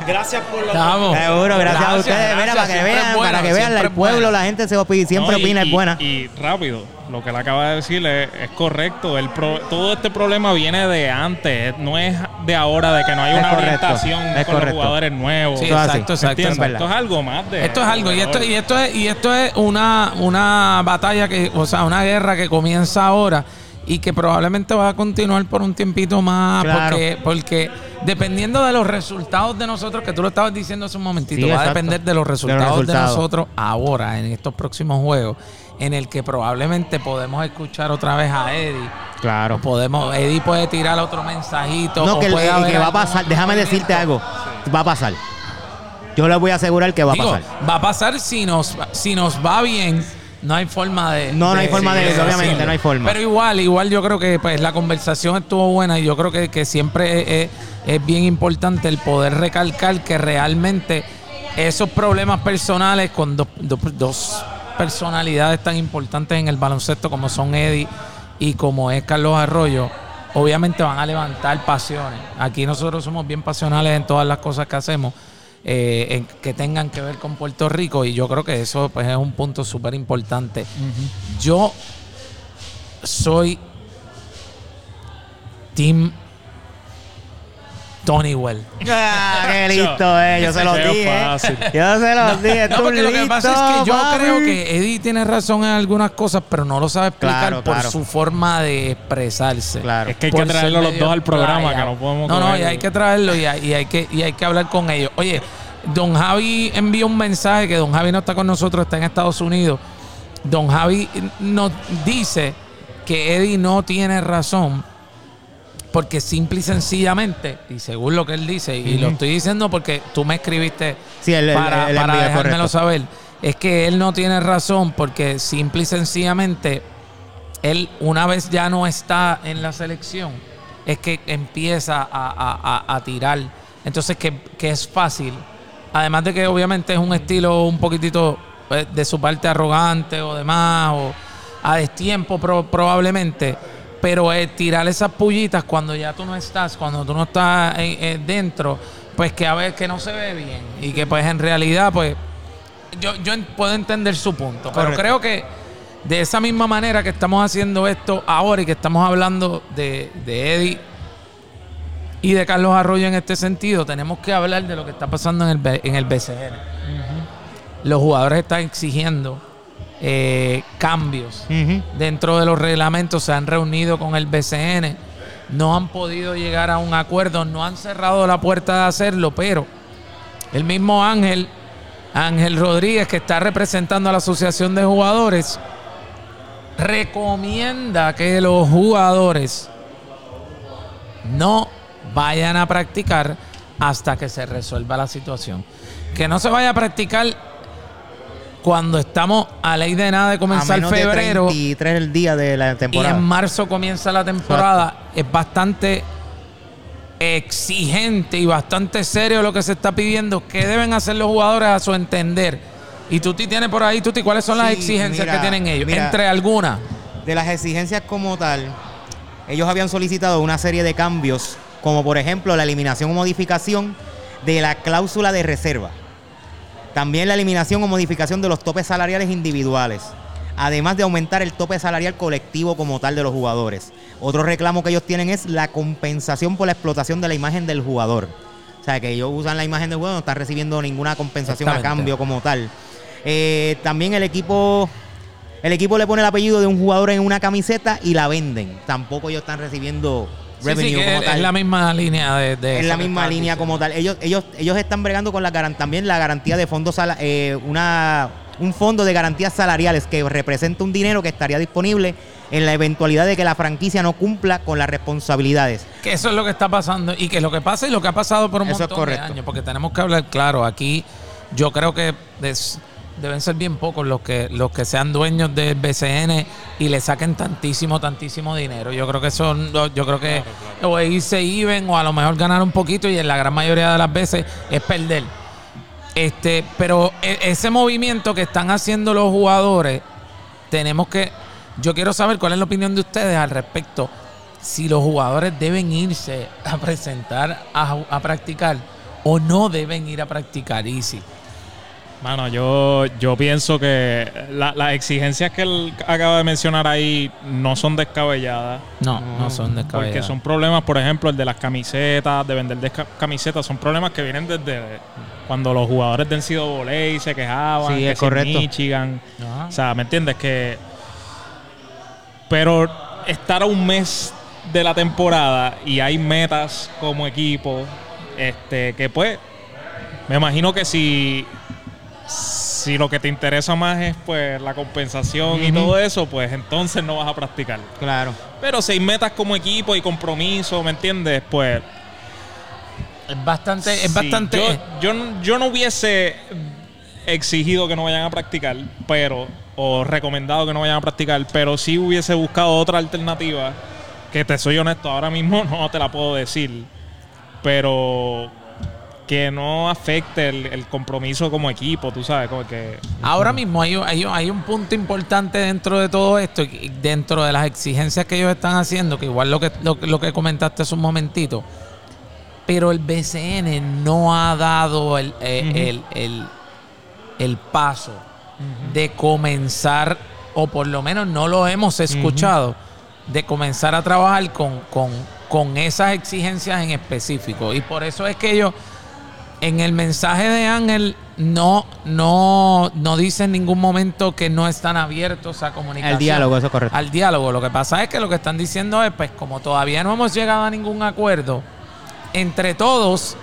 gracias por la Estamos. Seguro, gracias, a Gracias, ustedes. Mira, gracias, para que vean, para que vean, el pueblo, la gente se opi- siempre No, y- opina, es y- buena. Y rápido, lo que él acaba de decir es, es correcto. El pro- todo este problema viene de antes, no es de ahora, de que no hay Es una correcto, orientación es con correcto. los jugadores nuevos. Sí, exacto, exacto. Esto es algo más de. Esto es algo, y esto, y esto es, y esto es una, una batalla que, o sea, una guerra que comienza ahora y que probablemente va a continuar por un tiempito más, Claro. porque, porque dependiendo de los resultados de nosotros, que tú lo estabas diciendo hace un momentito, Sí, va a depender de los resultados de, resultados. nosotros ahora, en estos próximos juegos, en el que probablemente podemos escuchar otra vez a Eddie. Claro. Podemos, Eddie puede tirar otro mensajito. No, o que, va a pasar. Déjame decirte algo. Va a pasar. Yo les voy a asegurar que va a pasar. va a pasar si nos, si nos va bien. No hay forma de. No, no hay forma de- decirlo. obviamente, no hay forma. Pero igual, igual yo creo que pues la conversación estuvo buena y yo creo que, que siempre es, es- es bien importante el poder recalcar que realmente esos problemas personales con dos, dos- dos personalidades tan importantes en el baloncesto como son Eddie y como es Carlos Arroyo, obviamente van a levantar pasiones. Aquí nosotros somos bien pasionales en todas las cosas que hacemos eh, en- que tengan que ver con Puerto Rico y yo creo que eso pues es un punto súper importante. Yo soy Team Tony Well. Ah, qué *laughs* listo, eh. Yo se los *laughs* dije. fácil. Yo se los dije. No, porque lo que listo, pasa es que yo papi. creo que Eddie tiene razón en algunas cosas, pero no lo sabe explicar Claro, por claro. su forma de expresarse. Claro. Es que hay Por que traerlo los dos al programa, playa. que no podemos No, no, y hay que traerlo y hay, y hay que, y hay que hablar con ellos. Oye, don Javi envió un mensaje que don Javi no está con nosotros, está en Estados Unidos. Don Javi nos dice que Eddie no tiene razón porque simple y sencillamente, y según lo que él dice, y lo estoy diciendo porque tú me escribiste Sí, el- el- para, el para envío, dejármelo correcto. saber, es que él no tiene razón porque simple y sencillamente él una vez ya no está en la selección, es que empieza a, a- a- a tirar. Entonces que, que es fácil. Además de que obviamente es un estilo un poquitito eh, de su parte arrogante o demás, o a destiempo pro- probablemente. Pero eh, tirar esas pullitas cuando ya tú no estás, cuando tú no estás eh, eh, dentro, pues que a ver que no se ve bien. Y que pues en realidad pues yo, yo puedo entender su punto, pero creo que de esa misma manera que estamos haciendo esto ahora y que estamos hablando de, de Eddie y de Carlos Arroyo en este sentido, tenemos que hablar de lo que está pasando en el, en el BCN. Los jugadores están exigiendo eh, cambios dentro de los reglamentos, se han reunido con el BCN, no han podido llegar a un acuerdo, no han cerrado la puerta de hacerlo, pero el mismo Ángel, Ángel Rodríguez, que está representando a la Asociación de Jugadores, recomienda que los jugadores no vayan a practicar hasta que se resuelva la situación. Que no se vaya a practicar cuando estamos a ley de nada de A comenzar menos febrero 33 el día de la y temporada. en marzo comienza la temporada, es bastante exigente y bastante serio lo que se está pidiendo. ¿Qué deben hacer los jugadores a su entender? Y Tuti tiene por ahí, Tuti, ¿cuáles son las exigencias mira, que tienen ellos? mira. Entre algunas. De las exigencias como tal, ellos habían solicitado una serie de cambios, como por ejemplo la eliminación o modificación de la cláusula de reserva. También la eliminación o modificación de los topes salariales individuales. Además de aumentar el tope salarial colectivo como tal de los jugadores. Otro reclamo que ellos tienen es la compensación por la explotación de la imagen del jugador. O sea, que ellos usan la imagen del jugador, no están recibiendo ninguna compensación a cambio como tal. Eh, también el equipo el equipo le pone el apellido de un jugador en una camiseta y la venden. Tampoco ellos están recibiendo revenue sí, como es, tal. es la misma línea de, de Es la misma línea como tal. Ellos, ellos, ellos están bregando con la también la garantía de fondos eh, una un fondo de garantías salariales que representa un dinero que estaría disponible en la eventualidad de que la franquicia no cumpla con las responsabilidades. Que eso es lo que está pasando y que lo que pasa y lo que ha pasado por un Eso es montón de años, porque tenemos que hablar claro. Aquí yo creo que deben ser bien pocos los que los que sean dueños del BCN y le saquen tantísimo, tantísimo dinero. Yo creo que son, yo creo que o es irse even o a lo mejor ganar un poquito y en la gran mayoría de las veces es perder. Este, pero e- ese movimiento que están haciendo los jugadores, tenemos que. Yo quiero saber cuál es la opinión de ustedes al respecto. Si los jugadores deben irse a presentar a, a practicar o no deben ir a practicar. Y sí. Mano, yo, yo pienso que la- las exigencias que él acaba de mencionar ahí no son descabelladas. No, no son descabellados. Porque son problemas, por ejemplo, el de las camisetas, de vender desca- camisetas, son problemas que vienen desde cuando los jugadores del Cido Voley se quejaban, Sí, que es correcto. Michigan. Ajá. O sea, ¿me entiendes? Que. Pero estar a un mes de la temporada y hay metas como equipo, este, que pues. Me imagino que si. Si lo que te interesa más es pues la compensación y todo eso, pues entonces no vas a practicar. Claro. Pero si hay metas como equipo y compromiso, ¿me entiendes? Pues. Es bastante, es bastante. Yo, yo, yo no hubiese exigido que no vayan a practicar, pero. O recomendado que no vayan a practicar, pero sí hubiese buscado otra alternativa. Que te soy honesto, ahora mismo *laughs* no te la puedo decir. Pero. Que no afecte el, el compromiso como equipo, tú sabes, como que. Ahora mismo hay, hay, hay un punto importante dentro de todo esto, dentro de las exigencias que ellos están haciendo, que igual lo que, lo, lo que comentaste hace un momentito, pero el BCN no ha dado el, eh, el, paso de comenzar, o por lo menos no lo hemos escuchado, de comenzar a trabajar con, con, con esas exigencias en específico. Y por eso es que ellos en el mensaje de Ángel no, no, no dice en ningún momento que no están abiertos a comunicación. El diálogo, eso es correcto. Al diálogo. Lo que pasa es que lo que están diciendo es, pues, como todavía no hemos llegado a ningún acuerdo, entre todos,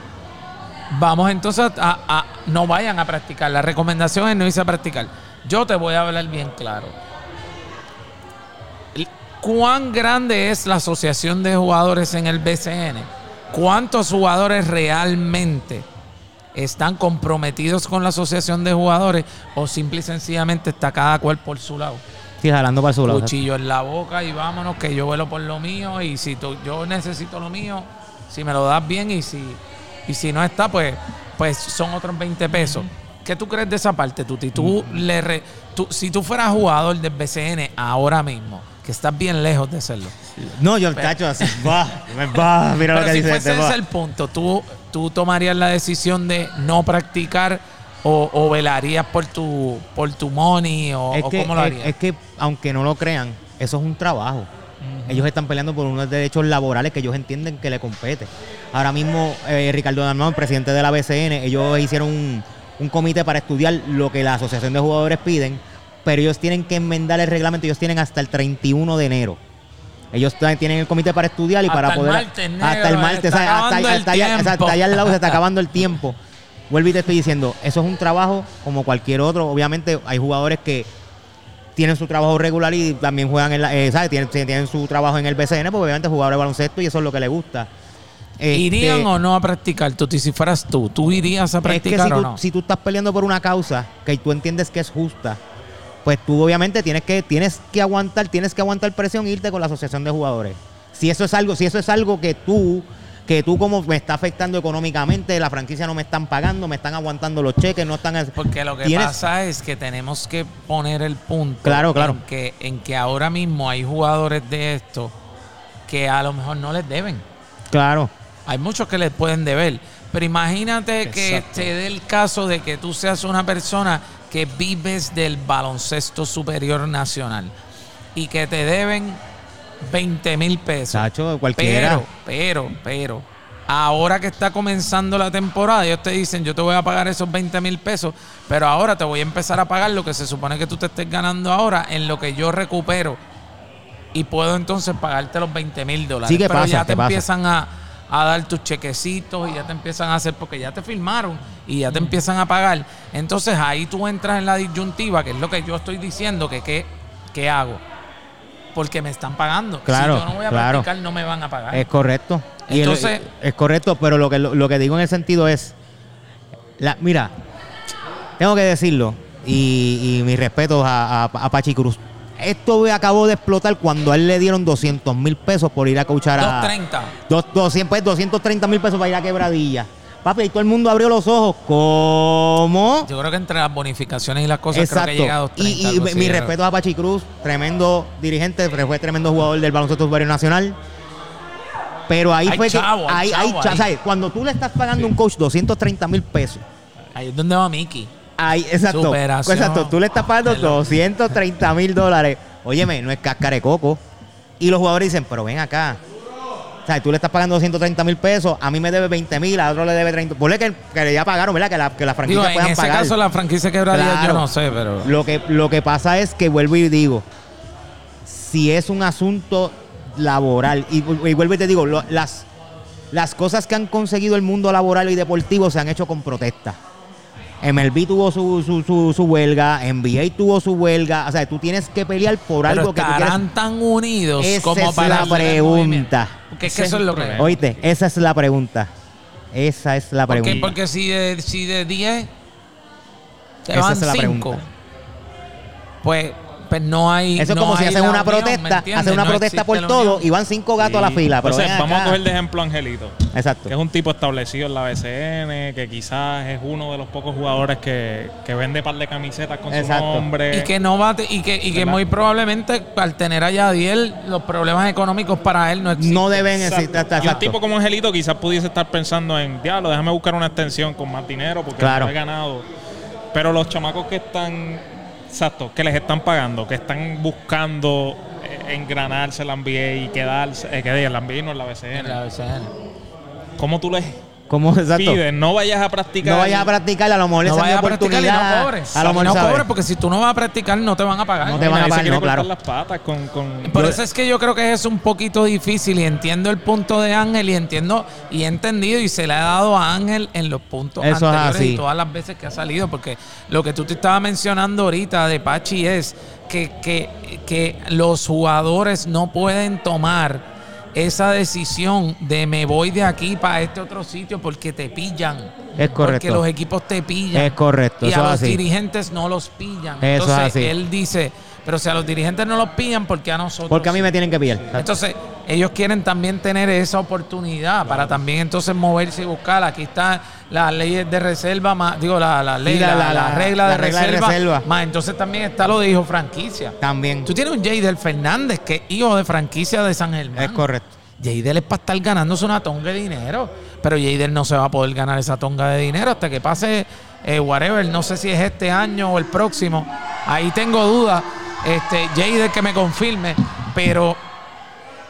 vamos entonces a, a- no vayan a practicar. La recomendación es no irse a practicar. Yo te voy a hablar bien claro. ¿Cuán grande es la asociación de jugadores en el BCN? ¿Cuántos jugadores realmente están comprometidos con la asociación de jugadores o simple y sencillamente está cada cual por su lado? Sí, jalando para su lado. cuchillo en la boca y vámonos que yo vuelo por lo mío y si tú, yo necesito lo mío, si me lo das bien y si y si no está, pues pues son otros 20 pesos. ¿Qué tú crees de esa parte, Tuti? Tú le re- tú- si tú fueras jugador del BCN ahora mismo, que estás bien lejos de serlo. No, yo, tacho, así. Va, va, mira lo que si dice este. ese va. el punto, ¿tú, tú tomarías la decisión de no practicar o, o velarías por tu por tu money o, Es o que, cómo lo harías? es que, aunque no lo crean, eso es un trabajo. Ellos están peleando por unos derechos laborales que ellos entienden que le compete. Ahora mismo, eh, Ricardo Dalmau, presidente de la BCN, ellos hicieron un, un comité para estudiar lo que la Asociación de Jugadores piden, pero ellos tienen que enmendar el reglamento, ellos tienen hasta el 31 de enero. Ellos tienen el comité para estudiar y Hasta para poder... martes, negro, hasta el martes, ¿sabes? hasta, acabando el hasta allá, hasta allá al lado se está acabando el tiempo. Vuelvo y te estoy diciendo, eso es un trabajo como cualquier otro. Obviamente hay jugadores que tienen su trabajo regular y también juegan en la, eh, ¿sabes? Tienen, tienen su trabajo en el BCN, porque obviamente jugadores de baloncesto y eso es lo que les gusta. Este, ¿Irían o no a practicar? Tuti, si fueras tú, ¿tú irías a Es que practicar si o tú, no? si tú estás peleando por una causa que tú entiendes que es justa, pues tú obviamente tienes que, tienes que aguantar, tienes que aguantar presión e irte con la asociación de jugadores. Si eso es algo, si eso es algo que tú, que tú como me está afectando económicamente, la franquicia no me están pagando, me están aguantando los cheques, no están Porque lo que tienes- pasa es que tenemos que poner el punto Claro, claro. En, que, en que ahora mismo hay jugadores de esto que a lo mejor no les deben. Claro. Hay muchos que les pueden deber. Pero imagínate que te dé el caso de que tú seas una persona que vives del baloncesto superior nacional y que te deben 20 mil pesos. Cualquiera. Pero, pero, pero, ahora que está comenzando la temporada, ellos te dicen, yo te voy a pagar esos 20 mil pesos, pero ahora te voy a empezar a pagar lo que se supone que tú te estés ganando ahora en lo que yo recupero. Y puedo entonces pagarte los 20 mil dólares. Sí, ¿qué pero pasa? ya te empiezan a, a dar tus chequecitos y ya te empiezan a hacer, porque ya te firmaron y ya te empiezan a pagar. Entonces ahí tú entras en la disyuntiva, que es lo que yo estoy diciendo, que qué, qué hago. Porque me están pagando. Claro, si yo no voy a claro. practicar, no me van a pagar. Es correcto. El- Entonces- es correcto, pero lo que, lo, que digo en el sentido es, la, mira, tengo que decirlo, y, y mis respetos a, a, a Pachi Cruz. Esto acabó de explotar cuando a él le dieron 200 mil pesos por ir a coachar a... 230. Dos- 200, pues, 230 mil pesos para ir a quebradilla. Papi, y todo el mundo abrió los ojos. ¿Cómo? Yo creo que entre las bonificaciones y las cosas creo que llega a 230. Y, mi- respeto a Pachi Cruz, tremendo dirigente, fue tremendo jugador del baloncesto superior nacional. Pero ahí Hay fue chavo, que. hay hay- chavo ahí. ¿sabes? Cuando tú le estás pagando a un coach 230 mil pesos. Ahí es donde va Mickey. Ahí, exacto. Superación. Exacto. Tú le estás pagando Hello. 230 mil dólares. Óyeme, no es cáscara de coco. Y los jugadores dicen, pero ven acá. O sea, tú le estás pagando 230 mil pesos, a mí me debe 20 mil, a otro le debe 30. Ponle que, que ya pagaron, ¿verdad? Que la, que la franquicia Digo, en puedan ese pagar. caso la franquicia quebraría, yo Claro. no sé, pero... Lo que, lo que pasa es que vuelvo y digo, si es un asunto laboral, y, y vuelvo y te digo, lo- las, las cosas que han conseguido el mundo laboral y deportivo se han hecho con protesta. MLB tuvo su, su, su, su huelga, NBA tuvo su huelga, o sea, tú tienes que pelear por Pero algo que tú quieres. tan unidos Esa como es para la pregunta. Porque es que eso es lo que... Oíste, esa es la pregunta. Esa es la ¿Por qué? pregunta. Porque si de, si de 10 te Esa van es la 5, pregunta. pues, pues no hay. Eso es no como si hacen una unión, ¿me protesta, hacen una No protesta por todo y van cinco gatos a la fila. Pero Entonces, vamos a coger de ejemplo a Angelito. Exacto. Que es un tipo establecido en la BCN, que quizás es uno de los pocos jugadores que, que vende par de camisetas con Exacto. su nombre. Y que no va a te- y que, y que muy probablemente al tener a Yadiel, los problemas económicos para él no existen. No deben Exacto. existir. Y un exacto. tipo como Angelito quizás pudiese estar pensando en, diablo, déjame buscar una extensión con más dinero porque Claro. no he ganado. Pero los chamacos que están, exacto, que les están pagando, que están buscando eh, engranarse en la NBA y quedarse, eh, que en la NBA y no en la BCN. En la BCN. ¿Cómo tú les ¿Cómo exacto? No vayas a practicar. No vayas a practicar, a lo mejor No esa es vayas a practicar y no cobres. A lo mejor no ¿sabes? cobres porque si tú no vas a practicar no te van a pagar. No te van a pagar, no, claro. las patas con... con Por eso es que yo creo que es un poquito difícil y entiendo el punto de Ángel y entiendo y he entendido y se le ha dado a Ángel en los puntos Eso es anteriores así. y todas las veces que ha salido, porque lo que tú te estabas mencionando ahorita de Pachi es que, que, que los jugadores no pueden tomar esa decisión de me voy de aquí para este otro sitio porque te pillan. Es correcto. Porque los equipos te pillan. Es correcto, Y eso a es los así. dirigentes no los pillan. Eso es Entonces así. él dice, Pero si a los dirigentes no los pillan, ¿por qué a nosotros? Porque a mí me tienen que pillar. Entonces, ellos quieren también tener esa oportunidad para también entonces moverse y buscar. Aquí están las leyes de reserva, más, digo, la, la ley, la, la- la la- regla, la de, regla de reserva, reserva. Más entonces también está lo de hijo franquicia. También. Tú tienes un Jadel Fernández, que es hijo de franquicia de San Germán. Es correcto. Jadel es para estar ganándose una tonga de dinero. Pero Jadel no se va a poder ganar esa tonga de dinero hasta que pase eh, whatever. No sé si es este año o el próximo. Ahí tengo dudas. Este, Jadel que me confirme. Pero,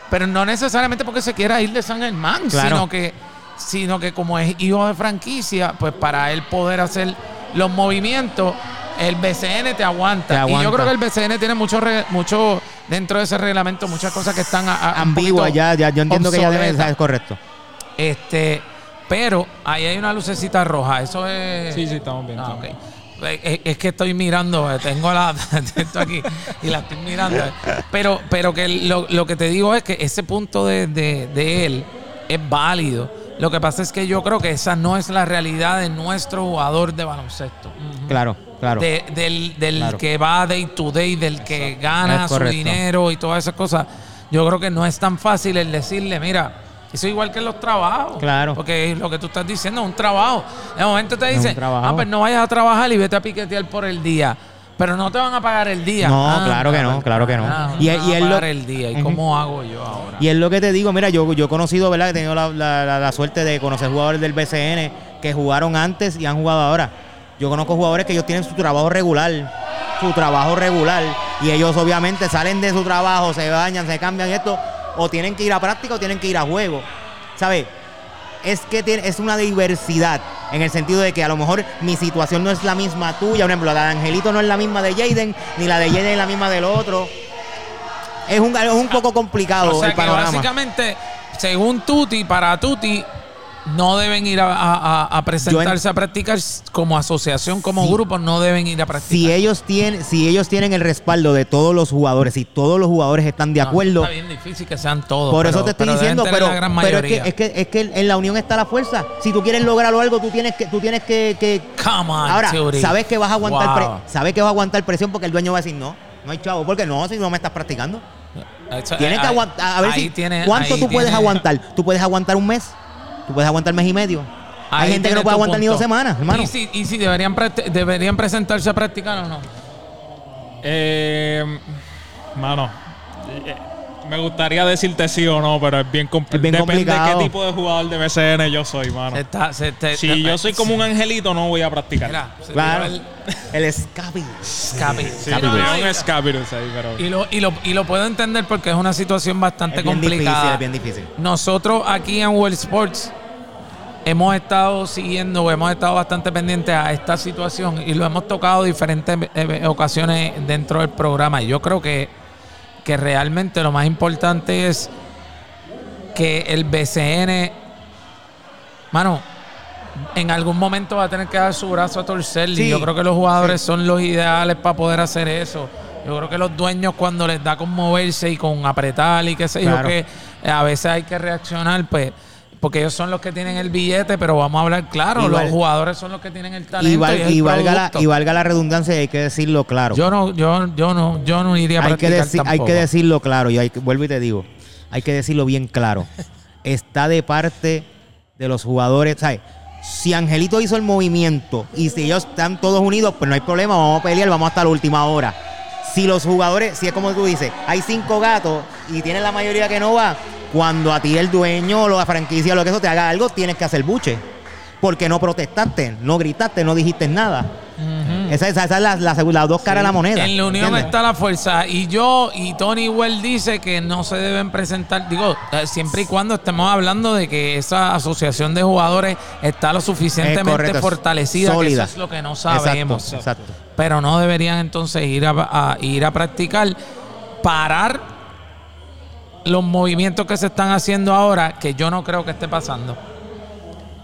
pero no necesariamente porque se quiera ir de San Germán, Claro. sino que, sino que como es hijo de franquicia, pues para él poder hacer los movimientos, el BCN te aguanta. Te Y yo creo que el BCN tiene mucho, re- mucho dentro de ese reglamento, muchas cosas que están a- a- un Ambigua, poquito ya, ya. Yo entiendo que ya debe es correcto. Este, pero ahí hay una lucecita roja. Eso es. Sí, sí, estamos bien. Ah, estamos ok. bien. Es, es que estoy mirando, eh, tengo la *laughs* esto aquí y la estoy mirando. Pero, pero que lo, lo que te digo es que ese punto de, de- de él es válido. Lo que pasa es que yo creo que esa no es la realidad de nuestro jugador de baloncesto. Claro, claro. De- del del Claro. que va day to day, del que gana su dinero y todas esas cosas. Yo creo que no es tan fácil el decirle, mira, eso es igual que en los trabajos. Claro. Porque lo que tú estás diciendo es un trabajo. De momento te Es dicen, ah, pues no vayas a trabajar y vete a piquetear por el día. Pero no te van a pagar el día. No, Ah, claro que no, pues, claro que no. ah, Y es- van y a es lo- el día. ¿Y cómo hago yo ahora? Y es lo que te digo, mira, yo, yo he conocido, ¿verdad? He tenido la, la- la- la suerte de conocer jugadores del BCN que jugaron antes y han jugado ahora. Yo conozco jugadores que ellos tienen su trabajo regular, su trabajo regular, y ellos obviamente salen de su trabajo, se bañan, se cambian esto, o tienen que ir a práctica o tienen que ir a juego. ¿Sabes? Es que tiene- es una diversidad en el sentido de que a lo mejor mi situación no es la misma tuya. Por ejemplo, la de Angelito no es la misma de Jaden, ni la de Jaden es la misma del otro. Es un, es un poco complicado o sea el que panorama. básicamente, según Tuti, para Tuti, no deben ir a, a- a- a presentarse a practicar como asociación, como Sí. grupo, no deben ir a practicar. si ellos tienen si ellos tienen el respaldo de todos los jugadores y todos los jugadores están de No, acuerdo Está bien difícil que sean todos. por eso te estoy pero diciendo pero, es, que, es que es que en la unión está la fuerza. Si tú quieres lograr algo tú tienes que tú tienes que, que- Come on, ahora sabes que vas a aguantar pre- sabes que vas a aguantar presión porque el dueño va a decir no no hay chavo porque no si no me estás practicando. Tienes eh, que aguantar a ver si tiene- cuánto tú puedes aguantar tú puedes aguantar un mes tú puedes aguantar mes y medio hay gente que no puede aguantar ni dos semanas hermano ¿Y si, y si deberían, deberían presentarse a practicar o no? Eh, mano, eh, me gustaría decirte sí o no, pero es bien, compli- Es bien Depende de complicado. qué tipo de jugador de BCN yo soy, mano. Se está- se te- Si te- yo soy como un angelito, no voy a practicar. Mira, claro el el escape escape. Sí, No, no, tengo y- un Scapirus ahí, pero... Y lo, y, lo, y lo puedo entender porque es una situación bastante es bien complicada. difícil es bien difícil Nosotros aquí en World Sports hemos estado siguiendo, hemos estado bastante pendientes a esta situación y lo hemos tocado diferentes eh, ocasiones dentro del programa. Y Yo creo que, que realmente lo más importante es que el BCN, mano, en algún momento va a tener que dar su brazo a torcer. Sí, y yo creo que los jugadores son los ideales para poder hacer eso. Yo creo que los dueños cuando les da con moverse y con apretar y qué sé yo, que eh, a veces hay que reaccionar, pues, porque ellos son los que tienen el billete, pero vamos a hablar claro, Igual- los jugadores son los que tienen el talento. y, Y, y valga la, y valga la redundancia hay que decirlo claro. Yo no, yo, yo no, yo no iría a hay, que decir, hay tampoco. que decirlo claro y hay vuelvo y te digo, hay que decirlo bien claro. *laughs* Está de parte de los jugadores, ¿sabes? Si Angelito hizo el movimiento y si ellos están todos unidos, pues no hay problema, vamos a pelear, vamos hasta la última hora. Si los jugadores, si es como tú dices, hay cinco gatos y tienes la mayoría que no va, cuando a ti el dueño o la franquicia o lo que eso te haga algo, tienes que hacer buche. Porque no protestaste, no gritaste, no dijiste nada. Esa, esa- esa es la, la- las dos caras de la moneda. En la unión ¿entiendes? está la fuerza. Y yo, y Tony Well dice que no se deben presentar, digo, eh, siempre y cuando estemos hablando de que esa asociación de jugadores está lo suficientemente correcto, fortalecida, que eso es lo que no Exacto, sabemos. exacto. Pero no deberían entonces ir a, a- ir a practicar, parar los movimientos que se están haciendo ahora, que yo no creo que esté pasando.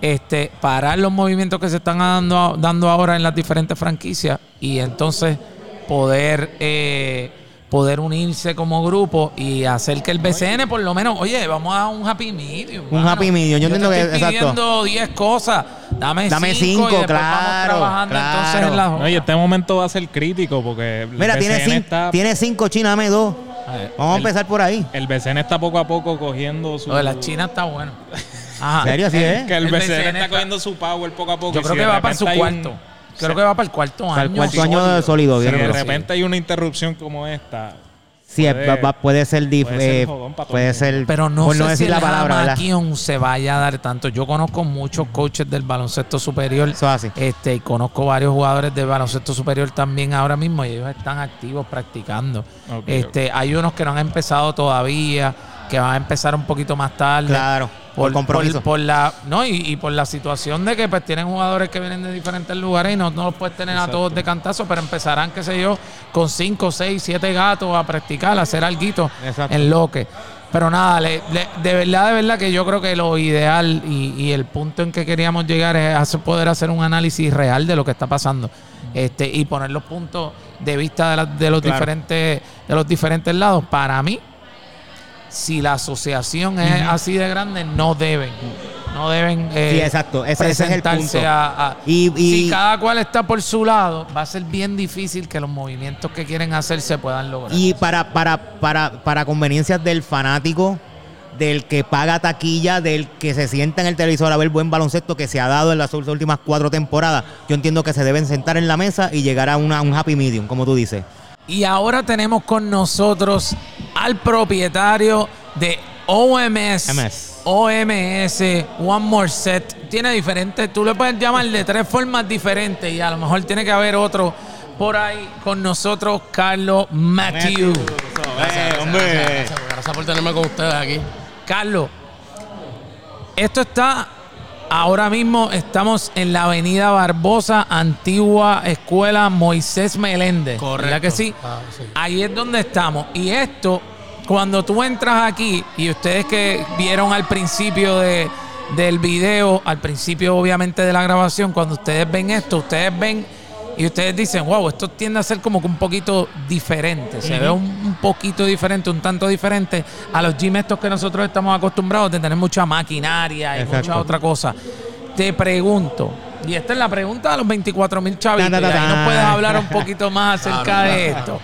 Este, parar los movimientos que se están dando, dando ahora en las diferentes franquicias y entonces poder eh, poder unirse como grupo y hacer que el BCN por lo menos, oye, vamos a un happy medium. Un mano. happy medium, yo entiendo te que- estoy exacto. pidiendo 10 cosas, Dame, Dame cinco, y cinco, vamos claro, trabajando entonces claro. en la No, y este momento va a ser crítico porque el Mira, tiene, BCN cin- está, tiene cinco, China, dame dos. A ver, Vamos a El- empezar por ahí. el BCN está poco a poco cogiendo su Lo de la China está bueno. Ajá. ¿En serio? Así es. que el, El BCN, BCN está está- cogiendo su power poco a poco. Yo creo si que va para su hay un- cuarto. Creo que va para el cuarto Para el año. cuarto año de sólido, Si de repente hay una interrupción como esta, Sí, es- puede- va- va- puede ser dif- puede ser eh, puede ser Pero no por sé no decir si la el palabra, se vaya a dar tanto. Yo conozco muchos coaches del baloncesto superior. Eso es así. Este, y conozco varios jugadores del baloncesto superior también ahora mismo y ellos están activos practicando. Este, Hay unos que no han empezado todavía, que van a empezar un poquito más tarde. Claro, por compromiso. por la, no, y, y por la situación de que pues tienen jugadores que vienen de diferentes lugares y no, no los puedes tener a todos de cantazo, pero empezarán, qué sé yo, con cinco, seis, siete gatos a practicar, a hacer algo Exacto. en lo que. Pero nada, le- le- de verdad, de verdad que yo creo que lo ideal y, y el punto en que queríamos llegar es hacer- poder hacer un análisis real de lo que está pasando. Este, y poner los puntos de vista de, la- de los Claro. diferentes, de los diferentes lados. Para mí, si la asociación es así de grande, no deben. No deben eh, Sí, exacto. Ese- ese es el punto. a- a- Y- y- si cada cual está por su lado, va a ser bien difícil que los movimientos que quieren hacer se puedan lograr. Y para, para, para, para conveniencias del fanático, del que paga taquilla, del que se sienta en el televisor a ver buen baloncesto que se ha dado en las últimas cuatro temporadas, yo entiendo que se deben sentar en la mesa y llegar a una, un happy medium, como tú dices. Y ahora tenemos con nosotros al propietario de OMS. MS. OMS, One More Set. Tiene diferentes, tú le puedes llamar de tres formas diferentes y a lo mejor tiene que haber otro por ahí con nosotros, Carlos Matthew. Eh, hombre. Gracias, gracias por tenerme con ustedes aquí. Carlos, esto está, ahora mismo estamos en la avenida Barbosa, antigua escuela Moisés Meléndez. ¿Verdad que sí? Ah, sí. Ahí es donde estamos. Y esto, cuando tú entras aquí, y ustedes que vieron al principio de, del video, al principio obviamente de la grabación, cuando ustedes ven esto, ustedes ven y ustedes dicen, wow, esto tiende a ser como que un poquito diferente. Se ve un, un poquito diferente, un tanto diferente a los gym estos que nosotros estamos acostumbrados de tener mucha maquinaria y Exacto. mucha otra cosa. Te pregunto, y esta es la pregunta de los 24 mil chavitos, y ahí nos puedes hablar un poquito más *laughs* acerca de esto.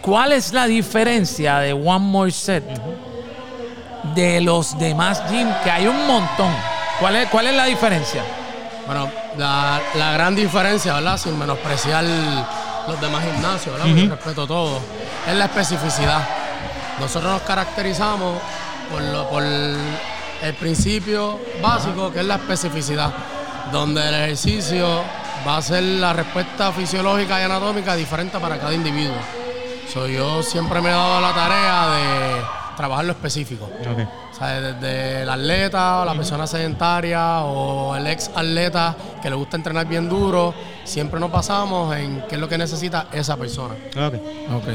¿Cuál es la diferencia de One More Set de los demás gym? Que hay un montón. ¿Cuál es, cuál es la diferencia? Bueno, la, la gran diferencia, ¿verdad? Sin menospreciar los demás gimnasios, ¿verdad? Porque respeto todo. Es la especificidad. Nosotros nos caracterizamos por, lo- por el principio básico, que es la especificidad, donde el ejercicio va a ser la respuesta fisiológica y anatómica diferente para cada individuo. So, yo siempre me he dado la tarea de trabajar lo específico. O sea, desde el atleta, la persona sedentaria o el ex atleta que le gusta entrenar bien duro, siempre nos basamos en qué es lo que necesita esa persona. Ok. Ok.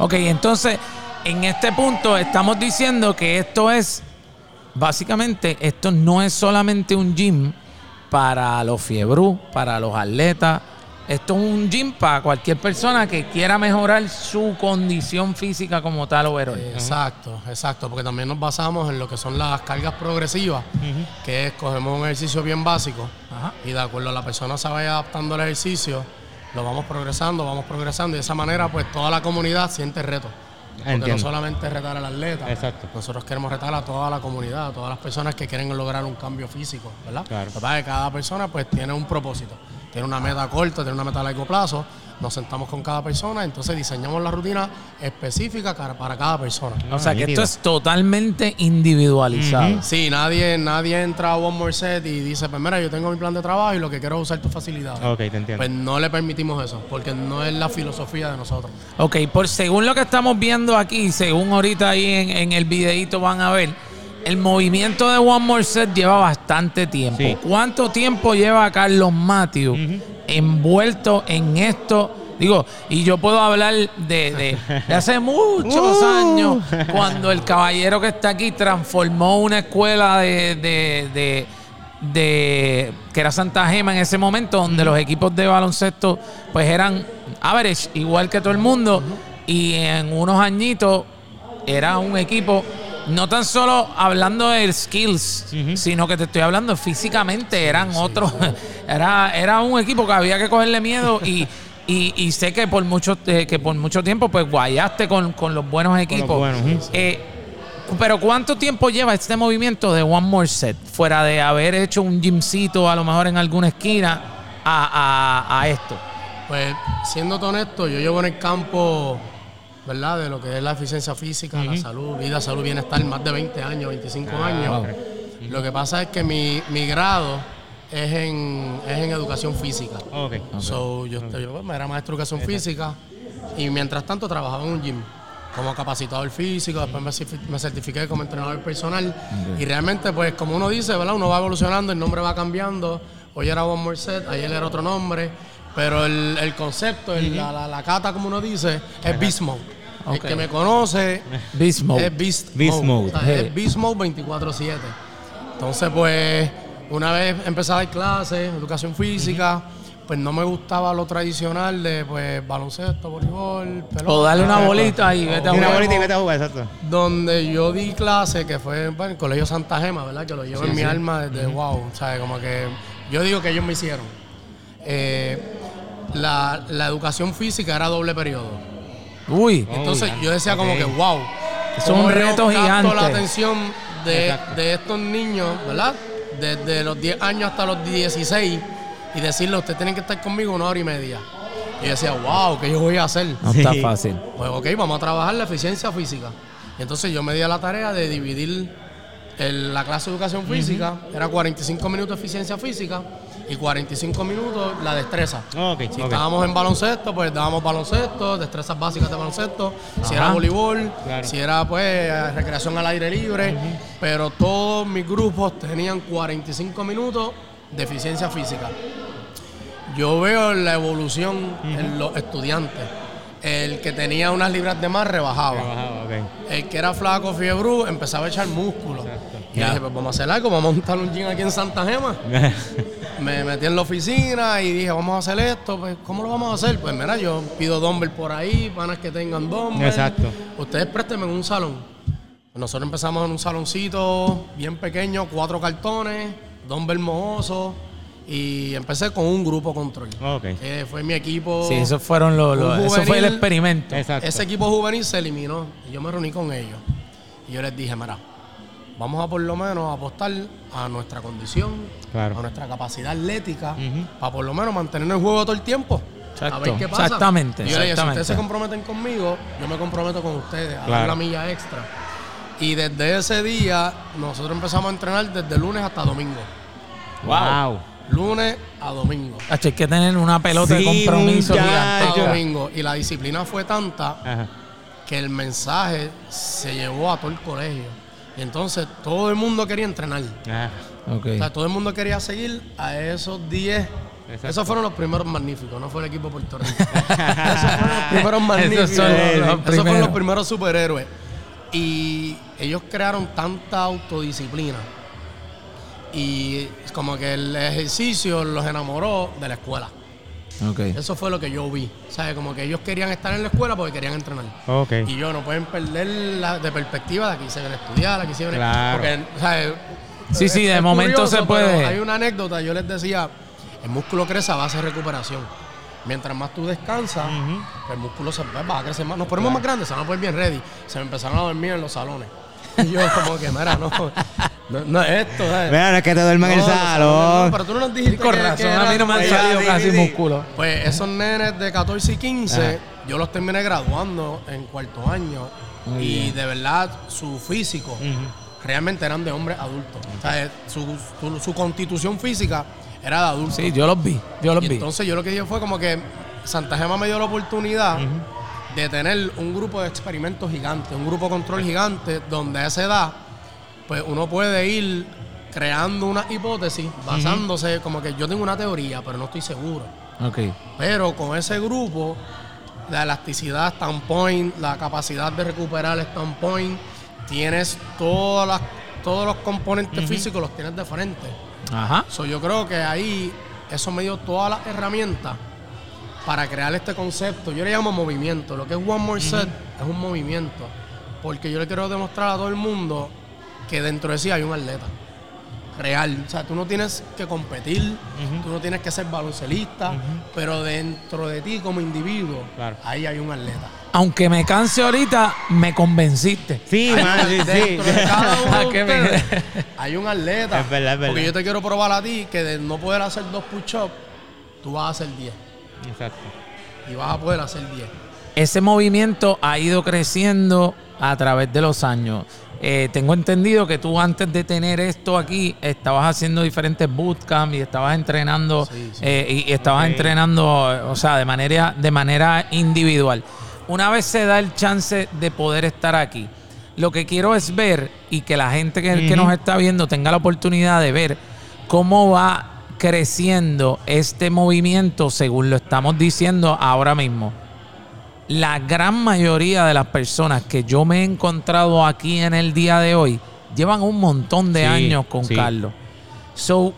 Ok, entonces, en este punto estamos diciendo que esto es, básicamente, esto no es solamente un gym para los fiebrú, para los atletas. Esto es un gym para cualquier persona que quiera mejorar su condición física como tal overall. Exacto, exacto, porque también nos basamos en lo que son las cargas progresivas, que es cogemos un ejercicio bien básico Ajá. y de acuerdo a la persona se vaya adaptando al ejercicio, lo vamos progresando, vamos progresando y de esa manera pues toda la comunidad siente reto. Porque Entiendo. no solamente retar al atleta, Exacto. nosotros queremos retar a toda la comunidad, a todas las personas que quieren lograr un cambio físico, ¿verdad? Claro. Lo que pasa es que cada persona pues tiene un propósito, tiene una meta corta, tiene una meta a largo plazo, nos sentamos con cada persona, entonces diseñamos la rutina específica para cada persona. O sea que esto es totalmente individualizado. Sí, nadie, nadie entra a One More Set y dice, pues mira, yo tengo mi plan de trabajo y lo que quiero es usar tu facilidad. Ok, te entiendo. Pues no le permitimos eso, porque no es la filosofía de nosotros. Ok, por según lo que estamos viendo aquí, según ahorita ahí en, en el videito van a ver, el movimiento de One More Set lleva bastante tiempo. Sí. ¿Cuánto tiempo lleva Carlos Matthew envuelto en esto? Digo, y yo puedo hablar de, de- de hace *laughs* muchos Uh. años, cuando el caballero que está aquí transformó una escuela de, de- de- de- que era Santa Gema en ese momento, donde los equipos de baloncesto pues eran average, igual que todo el mundo, y en unos añitos era un equipo no tan solo hablando de skills, sino que te estoy hablando físicamente, eran otros, *laughs* era, era un equipo que había que cogerle miedo y, y, y sé que por mucho, eh, que por mucho tiempo pues guayaste con, con los buenos equipos. buenos. Eh, pero ¿cuánto tiempo lleva este movimiento de One More Set? Fuera de haber hecho un gymcito a lo mejor en alguna esquina a, a- a esto. Pues, siendo honesto, yo llevo en el campo, ¿verdad? De lo que es la eficiencia física, la salud, vida, salud, bienestar, más de 20 años, 25 años. Lo que pasa es que mi, mi grado es en, es en educación física. Ok. So, yo, yo, pues, era maestro de educación física y mientras tanto trabajaba en un gym como capacitador físico, después me, certifi- me certifiqué como entrenador personal y realmente pues como uno dice, ¿verdad? Uno va evolucionando, el nombre va cambiando, hoy era One More Set, ayer era otro nombre, pero el, el concepto, el- la, la- la cata como uno dice, es Beast El que me conoce Beast Mode. es Beast, Beast Mode. O sea. Es Beast Mode 24-7. Entonces, pues, una vez empecé a dar clases, educación física, pues no me gustaba lo tradicional de, pues, baloncesto, voleibol, pelota. O darle una bolita y vete a Y una jugar. bolita y vete a jugar, exacto. Donde yo di clase, que fue bueno, en el Colegio Santa Gema, ¿verdad? Que lo llevo en mi alma desde wow. ¿sabes? Como que yo digo que ellos me hicieron. Eh, la, la educación física era doble periodo. Uy, Entonces yo decía como que, wow. Es ¿cómo un yo reto gigante. la atención de, de estos niños, ¿verdad? Desde los 10 años hasta los 16 y decirle, ustedes tienen que estar conmigo una hora y media. Y yo decía, wow, ¿qué yo voy a hacer? no Sí. está fácil. Pues ok, vamos a trabajar la eficiencia física. Y entonces yo me di a la tarea de dividir el- la clase de educación física, era 45 minutos de eficiencia física y 45 minutos la destreza. Si estábamos en baloncesto, pues dábamos baloncesto, destrezas básicas de baloncesto. Si era voleibol, Claro. si era pues recreación al aire libre. Pero todos mis grupos tenían 45 minutos de eficiencia física. Yo veo la evolución en los estudiantes. El que tenía unas libras de más rebajaba. El que era flaco, fiebre, empezaba a echar músculo. Y dije, pues vamos a hacer algo, vamos a montar un gym aquí en Santa Gema. *laughs* Me metí en la oficina y dije, vamos a hacer esto. Pues, ¿cómo lo vamos a hacer? Pues mira, yo pido dumbbell por ahí, panas que tengan dumbbell. Exacto. Ustedes préstenme en un salón. Nosotros empezamos en un saloncito bien pequeño, cuatro cartones, dumbbell mojoso. Y empecé con un grupo control. Ok. Que fue mi equipo. Sí, esos fueron los, eso fue el experimento. Exacto. Ese equipo juvenil se eliminó y yo me reuní con ellos. Y yo les dije, mira, vamos a por lo menos apostar a nuestra condición, Claro. a nuestra capacidad atlética, Ujú. para por lo menos mantener el juego todo el tiempo. A Exacto, ver qué pasa. exactamente, Y yo le dije, si ustedes se comprometen conmigo, yo me comprometo con ustedes a dar Claro. la milla extra. Y desde ese día, nosotros empezamos a entrenar desde lunes hasta domingo. Wow. Lunes a domingo. Hacho, hay que tener una pelota de Sí, compromiso muchacho. gigante. A domingo. Y la disciplina fue tanta Ajá. que el mensaje se llevó a todo el colegio. Entonces todo el mundo quería entrenar. Ajá. Ok. O sea, todo el mundo quería seguir a esos 10. Exacto. Esos fueron los primeros magníficos, no fue el equipo de Puerto Rico. *laughs* esos fueron los primeros magníficos. Esos son los- los Esos fueron los primeros superhéroes. Y ellos crearon tanta autodisciplina. Y como que el ejercicio los enamoró de la escuela. Eso fue lo que yo vi. O sea, como que ellos querían estar en la escuela porque querían entrenar. Y yo no pueden perder la de perspectiva de aquí se ven a estudiar, aquí se ven Claro. Porque, o sea, Sí, es- sí, de momento curioso, se puede. Hay una anécdota, yo les decía, el músculo crece a base de recuperación. Mientras más tú descansas, el músculo se va a crecer más. Nos ponemos más grandes, se van a poner bien ready. Se me empezaron a dormir en los salones. *laughs* Y yo como que, mira, no, no, no es esto. ¿sabes? Mira, no es que te duerman en el salón. no, pero tú no nos dijiste Con que- razón, que a mí no me han salido casi sí. músculos. pues esos nenes de 14 y 15, yo los terminé graduando en cuarto año. Muy y bien. de verdad, su físico realmente eran de hombres adultos. O sea, eh, su, su- su constitución física era de adultos. Sí, yo los vi. Yo los y vi. entonces yo lo que dije fue como que Santa Gema me dio la oportunidad de tener un grupo de experimentos gigantes, un grupo control gigante, donde a esa edad, pues uno puede ir creando una hipótesis basándose como que yo tengo una teoría, pero no estoy seguro. Ok. Pero con ese grupo, la elasticidad standpoint, la capacidad de recuperar standpoint, tienes todas las, todos los componentes físicos, los tienes de frente. Ajá. So, yo creo que ahí eso me dio todas las herramientas para crear este concepto. Yo le llamo movimiento. Lo que es One More Set es un movimiento. Porque yo le quiero demostrar a todo el mundo que dentro de sí hay un atleta real. O sea, tú no tienes que competir, tú no tienes que ser baloncelista, pero dentro de ti como individuo, Claro. ahí hay un atleta. Aunque me canse ahorita, me convenciste. Sí, man, sí, sí. Dentro de cada uno *laughs* de Que me- ustedes hay un atleta. Es verdad, es verdad. Porque yo te quiero probar a ti que de no poder hacer dos push-ups, tú vas a hacer 10. Exacto. Y vas a poder hacer 10. Ese movimiento ha ido creciendo a través de los años. Eh, tengo entendido que tú antes de tener esto aquí estabas haciendo diferentes bootcamps y estabas entrenando Sí, sí. eh, y, y estabas entrenando, o sea, de manera de manera individual. Una vez se da el chance de poder estar aquí, lo que quiero es ver y que la gente que, que nos está viendo tenga la oportunidad de ver cómo va creciendo este movimiento según lo estamos diciendo ahora mismo la gran mayoría de las personas que yo me he encontrado aquí en el día de hoy llevan un montón de Sí, años con sí. Carlos. So,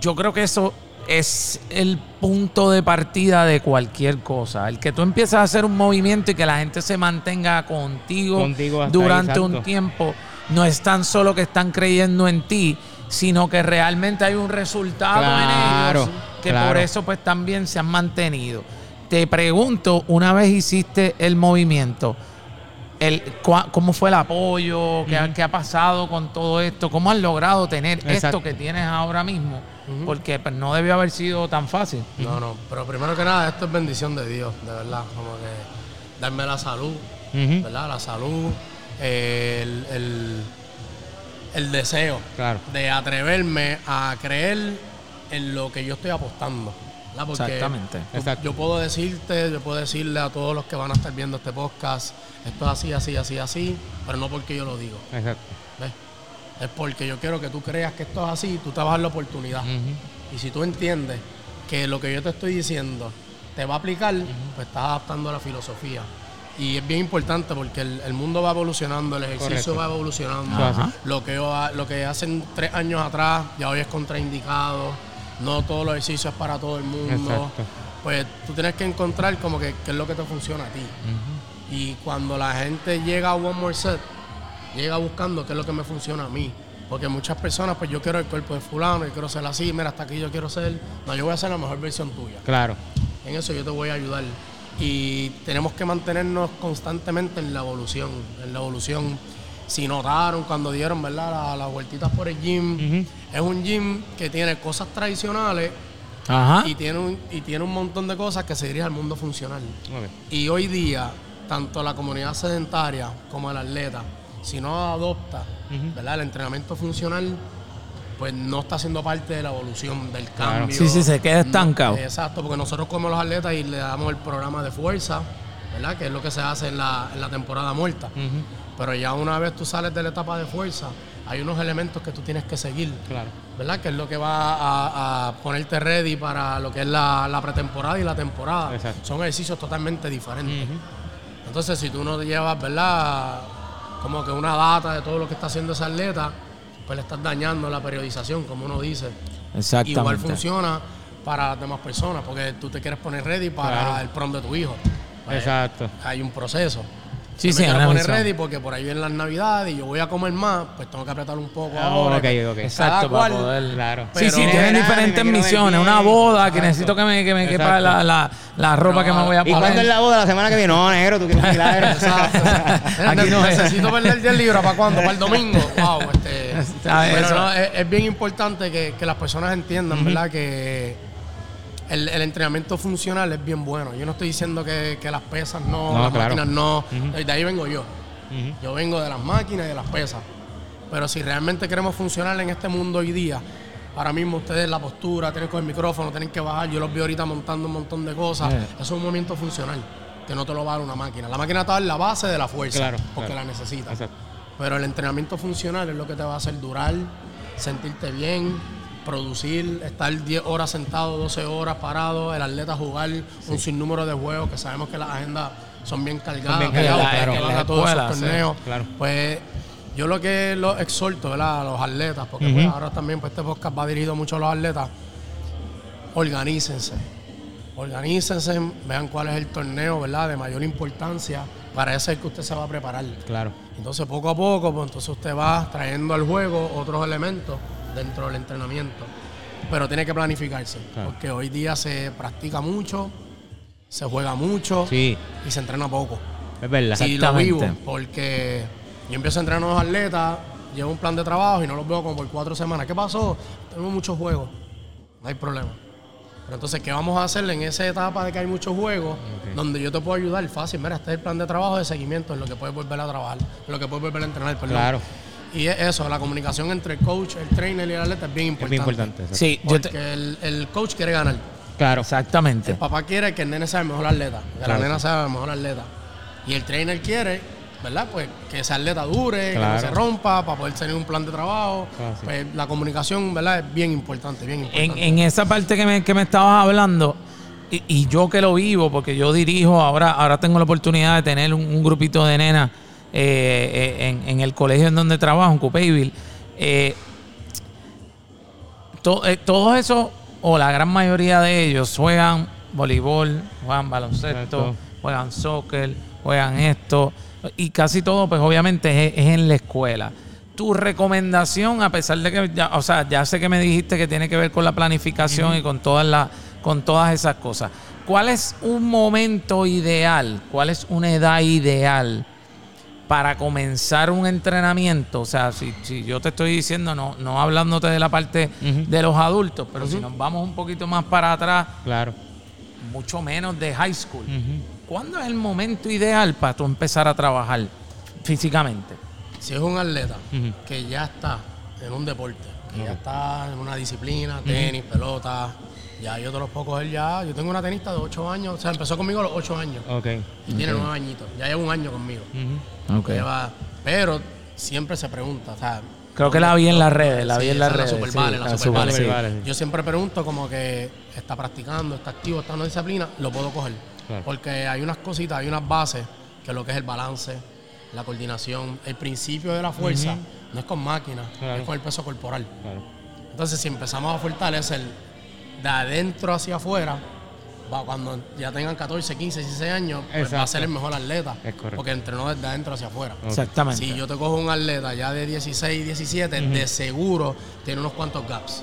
yo creo que eso es el punto de partida de cualquier cosa. El que tú empieces a hacer un movimiento y que la gente se mantenga contigo, Contigo hasta ahí, durante un tiempo, no es tan solo que están creyendo en ti, sino que realmente hay un resultado Claro, en ellos que claro. por eso pues también se han mantenido. Te pregunto, una vez hiciste el movimiento, el, cua- ¿cómo fue el apoyo? ¿Qué, ha- qué ha pasado con todo esto? ¿Cómo has logrado tener Exacto. esto que tienes ahora mismo? Porque pues, no debió haber sido tan fácil. No, no. Pero primero que nada, esto es bendición de Dios, de verdad. Como que darme la salud. ¿verdad? La salud, el, el- el deseo Claro. de atreverme a creer en lo que yo estoy apostando. Exactamente. yo- Exacto. Yo puedo decirte, yo puedo decirle a todos los que van a estar viendo este podcast, esto es así, así, así, así, pero no porque yo lo digo. Exacto. ¿ves? Es porque yo quiero que tú creas que esto es así, tú te vas a dar la oportunidad. Y si tú entiendes que lo que yo te estoy diciendo te va a aplicar, pues estás adaptando a la filosofía. Y es bien importante porque el, el mundo va evolucionando, el ejercicio Correcto. va evolucionando. Lo que, lo que hacen tres años atrás ya hoy es contraindicado. No todos los ejercicios es para todo el mundo. Exacto. Pues tú tienes que encontrar como que qué es lo que te funciona a ti. Y cuando la gente llega a One More Set, llega buscando qué es lo que me funciona a mí. Porque muchas personas, pues yo quiero el cuerpo de fulano, yo quiero ser así, mira, hasta aquí yo quiero ser. No, yo voy a ser la mejor versión tuya. Claro. En eso yo te voy a ayudar. Y tenemos que mantenernos constantemente en la evolución. En la evolución. Si notaron cuando dieron, ¿verdad? la- Las vueltitas por el gym. Es un gym que tiene cosas tradicionales Ajá. y tiene, un, y tiene un montón de cosas que se dirige al mundo funcional. Ok. Y hoy día, tanto la comunidad sedentaria como el atleta, si no adopta ¿verdad? el entrenamiento funcional, pues no está siendo parte de la evolución del Claro. cambio. Sí, sí, se queda estancado. No, exacto, porque nosotros como los atletas y le damos el programa de fuerza, ¿verdad? Que es lo que se hace en la, en la temporada muerta. Pero ya una vez tú sales de la etapa de fuerza, hay unos elementos que tú tienes que seguir. Claro. ¿verdad? Que es lo que va a, a ponerte ready para lo que es la, la pretemporada y la temporada. Exacto. Son ejercicios totalmente diferentes. Entonces, si tú no te llevas, ¿verdad? Como que una data de todo lo que está haciendo ese atleta, pues le estás dañando la periodización, como uno dice. Exactamente. Igual funciona para las demás personas, porque tú te quieres poner ready para Claro. el prom de tu hijo. Pues, Exacto. Hay un proceso. Sí, sí, me quiero poner ready porque por ahí vienen las navidades y yo voy a comer más, pues tengo que apretar un poco Ah, ahora. ok, ok. Exacto, Cada para cual- poder. Claro. Sí, sí, tienen diferentes misiones. Una boda que Exacto. necesito que me, que me quepa la, la, la ropa que me voy a ¿Y poner. cuándo es la boda? ¿La semana que viene? No, negro, tú quieres milagro. *laughs* Exacto. Aquí no es. Necesito perder 10 libras para cuándo, para el domingo. Wow, este. ¿Sabes? *laughs* Pero no, es, es bien importante que, que las personas entiendan, ¿verdad? Que el, el entrenamiento funcional es bien bueno. Yo no estoy diciendo que, que las pesas no, No, las claro. máquinas no. De ahí vengo yo. Yo vengo de las máquinas y de las pesas. Pero si realmente queremos funcionar en este mundo hoy día, ahora mismo ustedes la postura, tienen con el micrófono, tienen que bajar. Yo los vi ahorita montando un montón de cosas. Eh. Eso es un movimiento funcional que no te lo va a dar una máquina. La máquina a dar la base de la fuerza Claro, porque claro. la necesitas. Exacto. Pero el entrenamiento funcional es lo que te va a hacer durar, sentirte bien, producir, estar 10 horas sentado, 12 horas parado, el atleta jugar un sinnúmero de juegos que sabemos que las agendas son bien cargadas, bien pegados, cargadas, que claro. van En a todos la esos escuela, torneos. sí, claro. Pues yo lo que los exhorto ¿verdad? a los atletas, porque pues, ahora también pues, este podcast va dirigido mucho a los atletas, organícense. organícense, vean cuál es el torneo, ¿verdad? De mayor importancia. Para eso es que usted se va a preparar. Claro. Entonces, poco a poco, pues entonces usted va trayendo al juego otros elementos dentro del entrenamiento. Pero tiene que planificarse, Claro. porque hoy día se practica mucho, se juega mucho Sí, y se entrena poco. es verdad. Sí, lo vivo, porque yo empiezo a entrenar a los atletas, llevo un plan de trabajo y no los veo como por cuatro semanas. ¿Qué pasó? Tenemos muchos juegos, no hay problema. Pero entonces, ¿qué vamos a hacer en esa etapa de que hay muchos juegos? Donde yo te puedo ayudar fácil. Mira, este es el plan de trabajo de seguimiento, en lo que puedes volver a trabajar, en lo que puedes volver a entrenar, perdón. Claro. Y es eso, la comunicación entre el coach, el trainer y el atleta es bien Es importante. bien importante. Sí, te- Porque el, el coach quiere ganar. Claro. exactamente. El papá quiere que el nene sea el mejor atleta, que Claro, la nena sea el mejor atleta. Y el trainer quiere, ¿verdad? Pues que ese atleta dure, que no se rompa, para poder tener un plan de trabajo. Claro, sí. Pues la comunicación, ¿verdad? Es bien importante, bien En, importante. en esa parte que me, que me estabas hablando, y, y yo que lo vivo, porque yo dirijo, ahora, ahora tengo la oportunidad de tener un, un grupito de nenas eh, en, en el colegio en donde trabajo, en Coupeyville. Eh, to- eh, todos esos, o la gran mayoría de ellos, juegan voleibol, juegan baloncesto, juegan soccer, juegan esto. Y casi todo, pues obviamente es, es en la escuela. Tu recomendación, a pesar de que, ya, o sea, ya sé que me dijiste que tiene que ver con la planificación y con todas las, con todas esas cosas. ¿Cuál es un momento ideal? ¿Cuál es una edad ideal para comenzar un entrenamiento? O sea, si, si yo te estoy diciendo, no, no hablándote de la parte de los adultos, pero si nos vamos un poquito más para atrás, Claro. mucho menos de high school. ¿Cuándo es el momento ideal para tú empezar a trabajar físicamente? Si es un atleta que ya está en un deporte, que ya está en una disciplina, tenis, pelota, ya yo te los puedo coger ya. Yo tengo una tenista de 8 años, o sea, empezó conmigo a los 8 años Ok. y tiene 9 añitos. Ya lleva un año conmigo. Lleva- pero siempre se pregunta, o sea, Creo que la vi en las redes, la vi en las es redes. Yo siempre pregunto como que está practicando, está activo, está en una disciplina, lo puedo coger. Claro. Porque hay unas cositas, hay unas bases, que lo que es el balance, la coordinación, el principio de la fuerza, no es con máquina, Claro. es con el peso corporal. Claro. Entonces, si empezamos a fortalecer de adentro hacia afuera, cuando ya tengan 14, 15, 16 años, pues va a ser el mejor atleta. Es correcto. Porque entrenó desde adentro hacia afuera. Exactamente. Si yo te cojo un atleta ya de 16, 17, de seguro tiene unos cuantos gaps.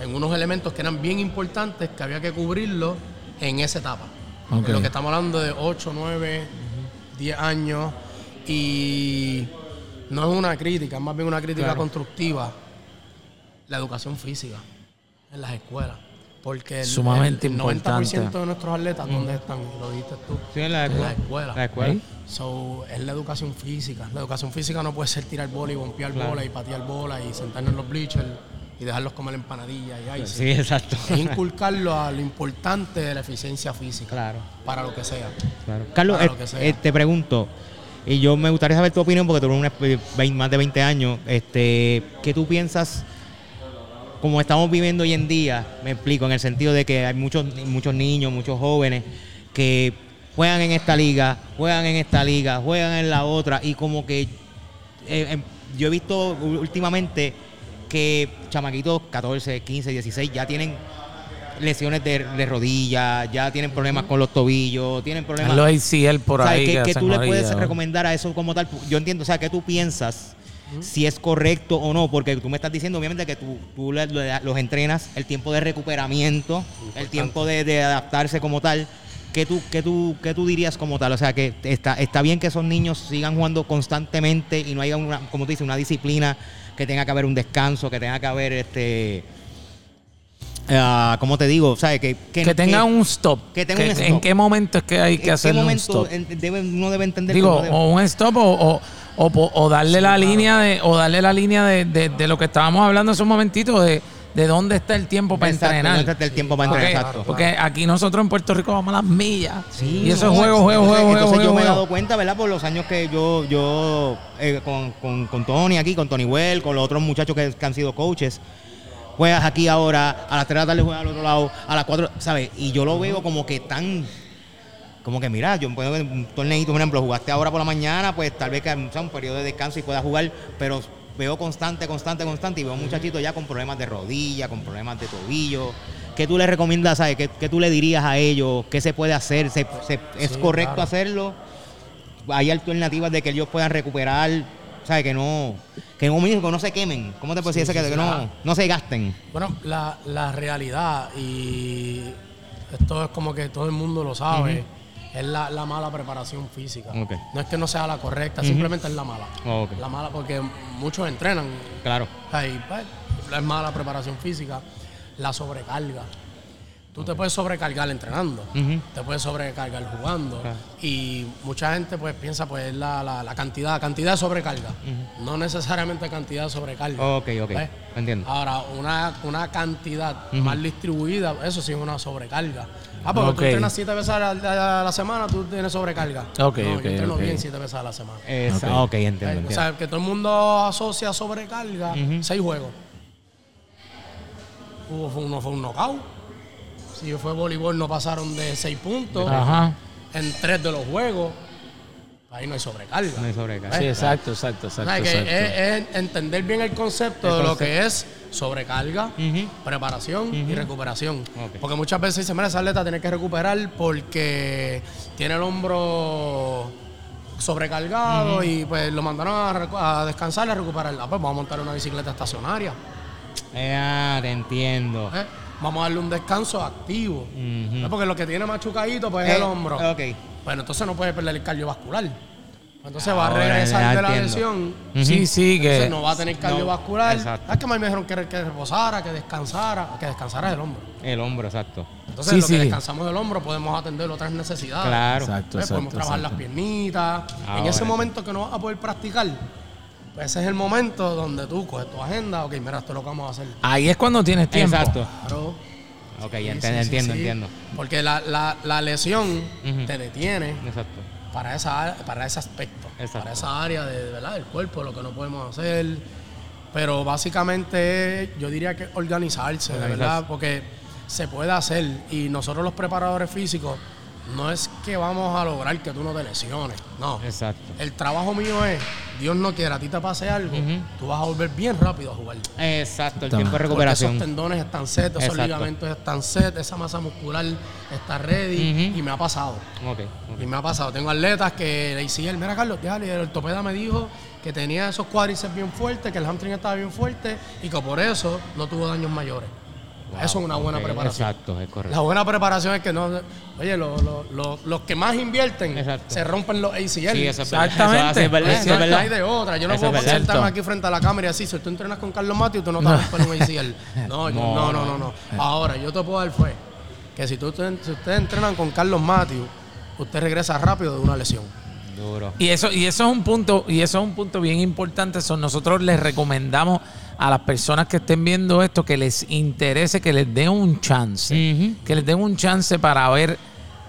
En unos elementos que eran bien importantes que había que cubrirlo en esa etapa. Ok. En lo que estamos hablando de 8, 9, 10 años. Y no es una crítica, es más bien una crítica Claro. constructiva. La educación física en las escuelas. Porque el, Sumamente el 90% importante. de nuestros atletas, ¿dónde están? Lo dijiste tú. Sí, en la En escuela. la escuela. La escuela. So, es la educación física. La educación física no puede ser tirar bola y bompear Claro. bola y patear bola y sentarnos en los bleachers y dejarlos comer empanadillas y ice. Sí, exacto. Es inculcarlo a lo importante de la eficiencia física. Claro. Para lo que sea. Claro. Carlos, Para eh, lo que sea. eh, te pregunto, y yo me gustaría saber tu opinión porque tú una vein- más de 20 años. Este, ¿Qué tú piensas, como estamos viviendo hoy en día, me explico, en el sentido de que hay muchos, muchos niños, muchos jóvenes que juegan en esta liga, juegan en esta liga, juegan en la otra y como que eh, em, yo he visto últimamente que chamaquitos 14, 15, 16 ya tienen lesiones de, de rodilla, ya tienen problemas con los tobillos, tienen problemas... Los ACL por ahí. ¿Qué, que tú le puedes recomendar a eso como tal? Yo entiendo, o sea, ¿qué tú piensas? Si es correcto o no, porque tú me estás diciendo obviamente que tú, tú le- le- los entrenas, el tiempo de recuperamiento, el tiempo de, de adaptarse como tal. ¿Qué tú, qué, tú, ¿Qué tú dirías como tal? O sea, que está, está bien que esos niños sigan jugando constantemente y no haya, una, como tú dices, una disciplina, que tenga que haber un descanso, que tenga que haber, este, ah, ¿cómo te digo? O sea, que, Que tenga un stop. que tenga un ¿En qué momento es que hay que ¿En qué hacer un momento stop? en- debe- uno debe entender Digo, que uno debe- o un stop o, o, o darle la línea de, o darle la línea de, de- de lo que estábamos hablando hace un momentito de, de dónde está el tiempo para Exacto, entrenar. dónde está el tiempo para porque, entrenar, exacto. porque aquí nosotros en Puerto Rico vamos a las millas. Sí, y eso no, es juego, juego, entonces- juego, juego, Entonces juego, yo me he dado cuenta, ¿verdad? Por los años que yo, yo eh, con, con, con Tony aquí, con Tony Well, con los otros muchachos que, que han sido coaches. Juegas aquí ahora, a las 3 de la tarde juegas al otro lado, a las 4, ¿sabes? Y yo lo veo como que tan... Como que mira, yo puedo ver un torneito, por ejemplo, jugaste ahora por la mañana, pues tal vez que sea un periodo de descanso y puedas jugar, pero veo constante, constante, constante y veo muchachitos ya con problemas de rodilla, con problemas de tobillo. ¿Qué ¿qué tú le recomiendas? ¿sabes? ¿Qué, qué tú le dirías a ellos? ¿Qué se puede hacer? ¿Se- se- ¿Es Sí, correcto claro. hacerlo? ¿Hay alternativas de que ellos puedan recuperar? ¿Sabes? Que no, que mismo, que no se quemen. ¿Cómo te puedo decir Sí, eso? Que, sí, que no, no se gasten. Bueno, la, la realidad, y esto es como que todo el mundo lo sabe, es la, la mala preparación física. No es que no sea la correcta, simplemente es la mala. La mala porque muchos entrenan, Claro. ahí, pues, es mala preparación física, la sobrecarga. Tú te puedes sobrecargar entrenando, te puedes sobrecargar jugando Claro. y mucha gente pues piensa pues la, la, la cantidad, cantidad de sobrecarga, no necesariamente cantidad de sobrecarga. Ok, ok. ¿Ves? Entiendo. Ahora, una, una cantidad mal distribuida, eso sí es una sobrecarga. Ah, porque tú entrenas siete veces a la, a la semana, tú tienes sobrecarga. Ok, no, ok, yo entreno bien siete veces a la semana. Esa- Ok. entiendo, Eh, entiendo. O sea, que todo el mundo asocia sobrecarga, seis juegos. Hubo, fue uno fue un knockout. Si fue voleibol, no pasaron de seis puntos. Ajá. En tres de los juegos, ahí no hay sobrecarga. No hay sobrecarga. Sí, exacto, exacto, O sea, exacto. que exacto. es, es entender bien el concepto El de lo que es sobrecarga, preparación y recuperación. Porque muchas veces dicen, mira, esa atleta tiene que recuperar porque tiene el hombro sobrecargado y pues lo mandaron a, descansar y a recuperar. Ah, pues vamos a montar una bicicleta estacionaria. Eh, ah, te entiendo. ¿eh? Vamos a darle un descanso activo. ¿Eh? Porque lo que tiene machucadito pues es Eh, el hombro. Ok. Bueno, entonces no puede perder el cardiovascular. Entonces va a Ahora regresar de la entiendo. lesión. Sí, sí, que. Entonces no va a tener cardiovascular. exacto. es que a mí me dijeron que, que reposara, que descansara, que descansara el hombro. El hombro, exacto. Entonces, Sí, lo que descansamos del hombro, podemos atender otras necesidades. Claro. Exacto, exacto. podemos trabajar exacto. las piernitas. en Ahora. ese momento que no vas a poder practicar, ese es el momento donde tú coges tu agenda. Ok, mira, esto es lo que vamos a hacer. Ahí es cuando tienes tiempo. Exacto. Claro. Ok, Sí, ent- sí, sí, entiendo, sí. entiendo. Porque la, la- la lesión Ujú. te detiene Exacto. para, esa, para ese aspecto, Exacto. para esa área de, de, ¿verdad? del cuerpo, lo que no podemos hacer. Pero básicamente yo diría que organizarse, de Organizarse. verdad, porque se puede hacer y nosotros los preparadores físicos no es que vamos a lograr que tú no te lesiones, no. Exacto. El trabajo mío es, Dios no quiera, a ti te pase algo, tú vas a volver bien rápido a jugar. Exacto, el Toma. tiempo de Porque recuperación. esos tendones están set, esos Exacto. ligamentos están set, esa masa muscular está ready y me ha pasado. Ok, ok. Y me ha pasado. Tengo atletas que le hicieron, mira Carlos, déjale, el ortopeda me dijo que tenía esos cuádriceps bien fuertes, que el hamstring estaba bien fuerte y que por eso no tuvo daños mayores. Eso es una buena preparación. Exacto, es correcto. La buena preparación es que no. Oye, lo- lo- lo- los que más invierten Exacto. se rompen los ACL. Sí, eso. Exactamente. Eso verdad, verdad. hay de otra. Yo no Eso puedo sentarme aquí frente a la cámara y así, si tú entrenas con Carlos Mateo, tú no te romper un ACL. *laughs* No, yo- no, no, no, no. Ahora, yo te puedo dar fue que si, tú, si ustedes entrenan con Carlos Mateo, usted regresa rápido de una lesión. Duro. Y eso, y eso es un punto, y eso es un punto bien importante. Son nosotros les recomendamos a las personas que estén viendo esto que les interese, que les den un chance. Que les den un chance para ver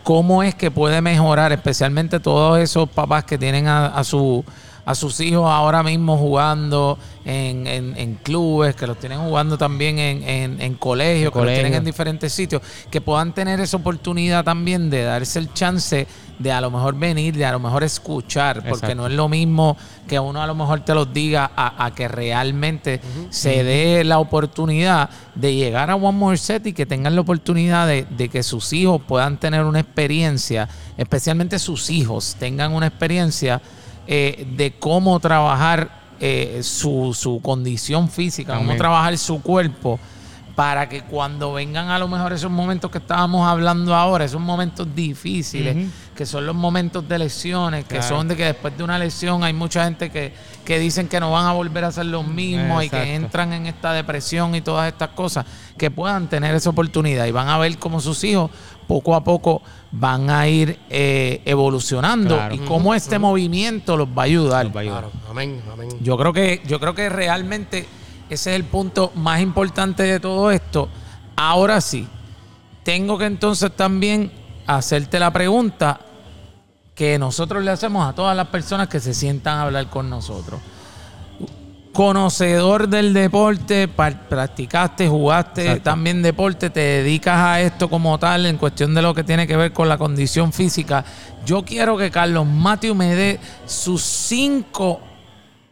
cómo es que puede mejorar, especialmente todos esos papás que tienen a, a su a sus hijos ahora mismo jugando en, en- en clubes, que los tienen jugando también en, en, en colegios, que los tienen en diferentes sitios, que puedan tener esa oportunidad también de darse el chance de a lo mejor venir, de a lo mejor escuchar, porque Exacto. no es lo mismo que uno a lo mejor te los diga a, a que realmente se dé la oportunidad de llegar a One More Set y que tengan la oportunidad de, de que sus hijos puedan tener una experiencia, especialmente sus hijos tengan una experiencia eh, de cómo trabajar eh, su, su condición física, cómo trabajar su cuerpo para que cuando vengan a lo mejor esos momentos que estábamos hablando ahora, esos momentos difíciles. Que son los momentos de lesiones, que Claro. son de que después de una lesión hay mucha gente que, que dicen que no van a volver a ser los mismos y que entran en esta depresión y todas estas cosas, que puedan tener esa oportunidad y van a ver cómo sus hijos poco a poco van a ir eh, evolucionando Claro. y cómo este movimiento los va a ayudar. Nos va a ayudar. Claro, amén, amén. Yo creo que, yo creo que realmente ese es el punto más importante de todo esto. Ahora sí, tengo que entonces también hacerte la pregunta que nosotros le hacemos a todas las personas que se sientan a hablar con nosotros. Conocedor del deporte, practicaste, jugaste Exacto. también deporte, te dedicas a esto como tal en cuestión de lo que tiene que ver con la condición física. Yo quiero que Carlos Matthew me dé sus cinco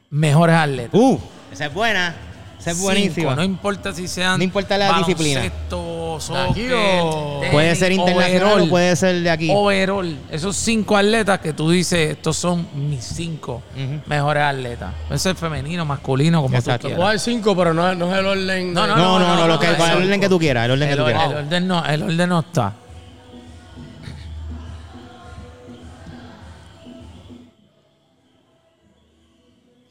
mejores atletas. Uh, esa es buena. Esa es buenísima. No importa si sean. No importa la disciplina. soccer, o- tenis, Puede ser internacional overall. o puede ser de aquí. overall, esos cinco atletas que tú dices, estos son mis cinco mejores atletas. Puede ser femenino, masculino, como Exacto. tú quieras. dar cinco, pero no, no es el orden. No, no, No, no, no, lo que, no, el no, orden que tú quieras, el orden que El, tú quieras. el orden no, el orden no está.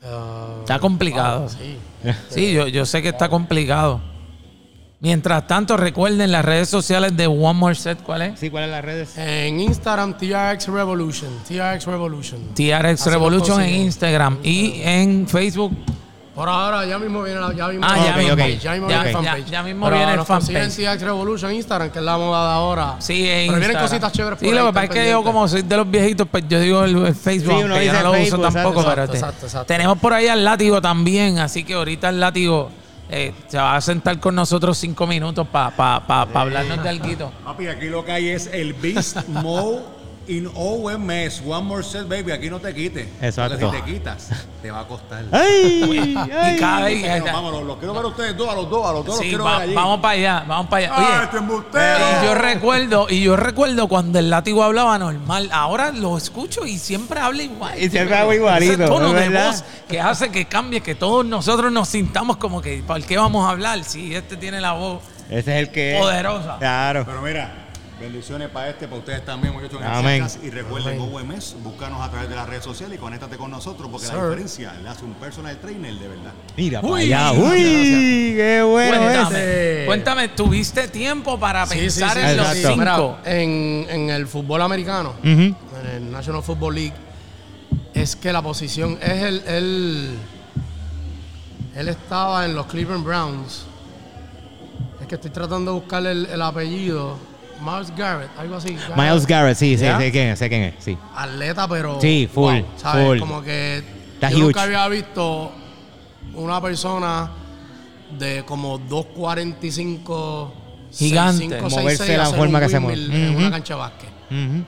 Ah, Está complicado. sí. *laughs* Sí, yo, yo sé que está complicado. Mientras tanto, recuerden las redes sociales de One More Set, ¿cuál es? Sí, ¿cuáles las redes? En Instagram, TRX Revolution. TRX Revolution. TRX Así Revolution en. Instagram y en Facebook. Por ahora, ya mismo viene la, ya mismo Ah, viene ya Ya mismo Ya- viene ya- fanpage. ya mismo Pero viene el fanpage. TRX Revolution en Instagram, que es la moda de ahora. Sí, en Pero vienen Instagram. cositas chéveres Sí, lo que pasa es que yo, como soy de los viejitos, pues yo digo el, el Facebook, Sí, uno aunque yo no lo Facebook, uso tampoco. exacto, pero exacto, te- exacto, exacto. Tenemos por ahí al látigo también, así que ahorita el látigo eh, se va a sentar con nosotros cinco minutos para pa, pa, pa hablarnos de algo. Papi, aquí lo que hay es el Beast Mode in OMS. One more set, baby. Aquí no te quites. Exacto. Porque si te quitas, te va a costar. *laughs* *laughs* ¡Ay! Y cada vez. Bueno, vámonos, los quiero ver a ustedes dos, a los dos, a los dos Sí, los quiero va- ver allí. vamos para allá, vamos para allá. ¡Ah, Oye, este embustero! y yo recuerdo, y yo recuerdo cuando el látigo hablaba normal. Ahora lo escucho y siempre habla igual. Y siempre habla igualito, Ese tono es de voz que hace que cambie, que todos nosotros nos sintamos como que, ¿por qué vamos a hablar? Si este tiene la voz Ese es el que. poderosa. Claro. Pero mira, bendiciones para este, para ustedes también, muchachos. Amén. Y recuerden OMS, búscanos a través de las redes sociales y conéctate con nosotros, porque la diferencia le hace un personal trainer de verdad. Mira para Uy, allá. ¡Uy! ¡Qué bueno Cuéntame, ese! cuéntame, ¿tuviste tiempo para Sí, pensar sí, en los. Exacto. cinco? Mira, en, en el fútbol americano, en el National Football League, es que la posición es el. Él, él estaba en los Cleveland Browns. Es que estoy tratando de buscar el, el apellido. Miles Garrett, algo así. Miles Garrett, sí, sí, sé quién es, sé quién es, sí. Atleta, pero. Sí, full, ¿sabes? full. Como que. Está yo huge. nunca había visto una persona de como 2.45. Gigante. Moverse 6'6", de la hacer forma que se mueve. En Ujú. una cancha de básquet. Ujú.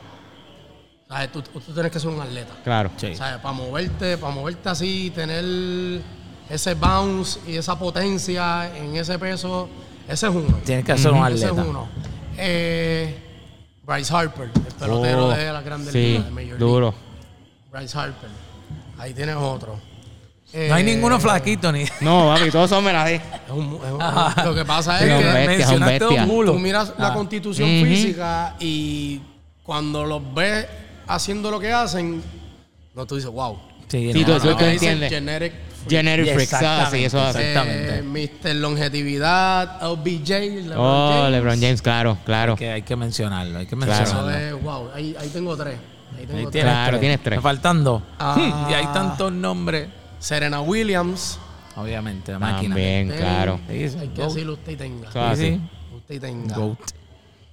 ¿Sabes? Tú, tú tienes que ser un atleta. Claro. Sí. ¿Sabes? Para moverte, para moverte así, tener ese bounce y esa potencia en ese peso, ese es uno. Tienes que ser un Ese es atleta. uno. Eh, Bryce Harper, el pelotero Oh, de la Grande sí, Liga, de Major League. duro. Bryce Harper. Ahí tienes otro. No hay Eh, ninguno flaquito ni. No, papi, todos son Ajá. lo que pasa Sí, es que bestia, es un mencionaste un mulo. tú miras la Ah. constitución física y cuando los ves haciendo lo que hacen, no tú dices, wow. Sí, Sí, no, tú- no, tú- no. entiendes. Genetic Generic freaks, ah, sí, eso exactamente. Eh, Mr. Longevidad, LBJ, LeBron Oh, James. LeBron James, claro, claro. Que hay que mencionarlo, hay que Claro. Eso mencionarlo. es, wow, ahí, ahí tengo tres. Ahí tengo Ahí tres. tienes Claro, tres. tienes tres. Me faltan dos. Ah. *laughs* Y hay tantos nombres. Serena Williams. Obviamente, máquina. También, Eh, claro. Sí. Hay que decirlo usted y tenga. Ah, Sí. Usted y tenga. Goat.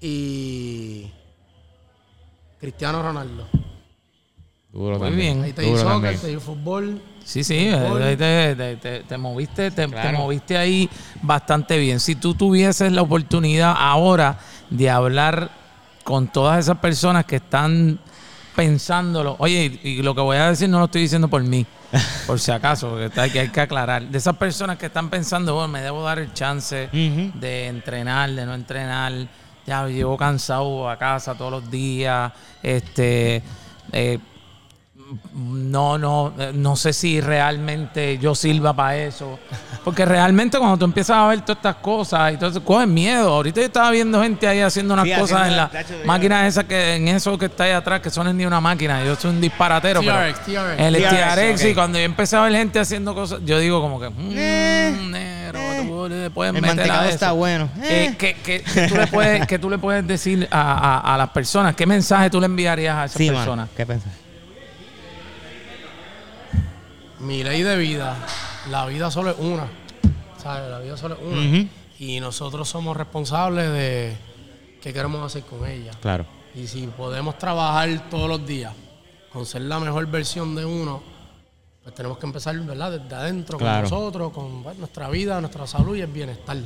Y Cristiano Ronaldo. Duro Muy también. bien. Ahí te Duro soccer, también. te di fútbol. Sí, sí, ahí te, te- te- te moviste, te, te moviste ahí bastante bien. Si tú tuvieses la oportunidad ahora de hablar con todas esas personas que están pensándolo, oye, y lo que voy a decir no lo estoy diciendo por mí, *laughs* por si acaso, porque está- que hay que aclarar. De esas personas que están pensando, bueno, me debo dar el chance de entrenar, de no entrenar. Ya llevo cansado a casa todos los días. Este, eh, no, no, eh, no sé si realmente yo sirva para eso. Porque realmente cuando tú empiezas a ver todas estas cosas y todo eso, coges miedo. Ahorita yo estaba viendo gente ahí haciendo unas Sí, cosas haciendo en la- las máquinas esas que, en eso que está ahí atrás, que son ni una máquina. Yo soy un disparatero. pero TRX, TRX. El TRX, TRX, y cuando yo empecé a ver gente haciendo cosas, yo digo como que, mmm, Eh, negro, tú le puedes El meter a eso. está bueno. Eh, Eh. que, que- que tú le puedes, que tú le puedes decir a, a- a las personas, ¿qué mensaje tú le enviarías a esas Sí, personas? mano. ¿Qué pensás? Mi ley de vida, la vida solo es una. ¿Sabes? La vida solo es una. Y nosotros somos responsables de qué queremos hacer con ella. Claro. Y si podemos trabajar todos los días con ser la mejor versión de uno, pues tenemos que empezar, ¿verdad? Desde adentro, Claro. con nosotros, con bueno, nuestra vida, nuestra salud y el bienestar.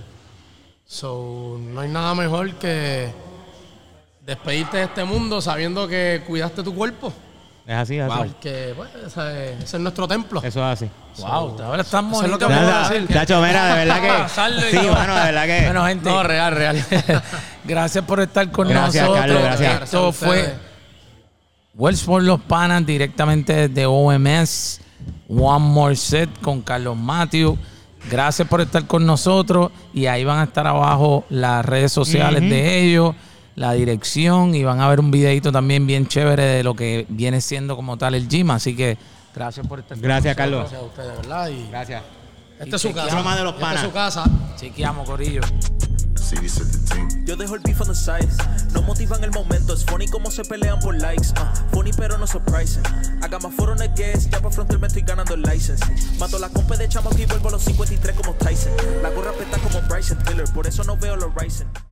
So, no hay nada mejor que despedirte de este mundo sabiendo que cuidaste tu cuerpo. Es así, es así. Porque, pues, ese, es nuestro templo. Eso es así. Wow, ahora están Eso es lo que puedo Nada, decir. Chacho, mira, de verdad que. Sí, mano, de verdad que. Bueno, gente. No, real, real. *laughs* Gracias por estar con Gracias, nosotros. Carlos, gracias. Esto a fue Wells por los Panas directamente desde OMS. One More Set con Carlos Matthew. Gracias por estar con nosotros. Y ahí van a estar abajo las redes sociales de ellos, la dirección. Y van a ver un videito también bien chévere de lo que viene siendo como tal el gym. Así que gracias por estar Gracias. Carlos. Gracias a ustedes, ¿verdad? Y Gracias. esta es su casa. De los Esta es panas. su casa. Chequeamos, Corillo. Yo dejo el beef on the side. No motivan el momento. Es funny como se pelean por likes. Uh, funny pero no surprising. Haga más foro en el guest. Ya para frontal me estoy ganando el license. Mato la compa de chamo y vuelvo a los 53 como Tyson. La gorra peta como Bryson Tiller. Por eso no veo los Ryzen.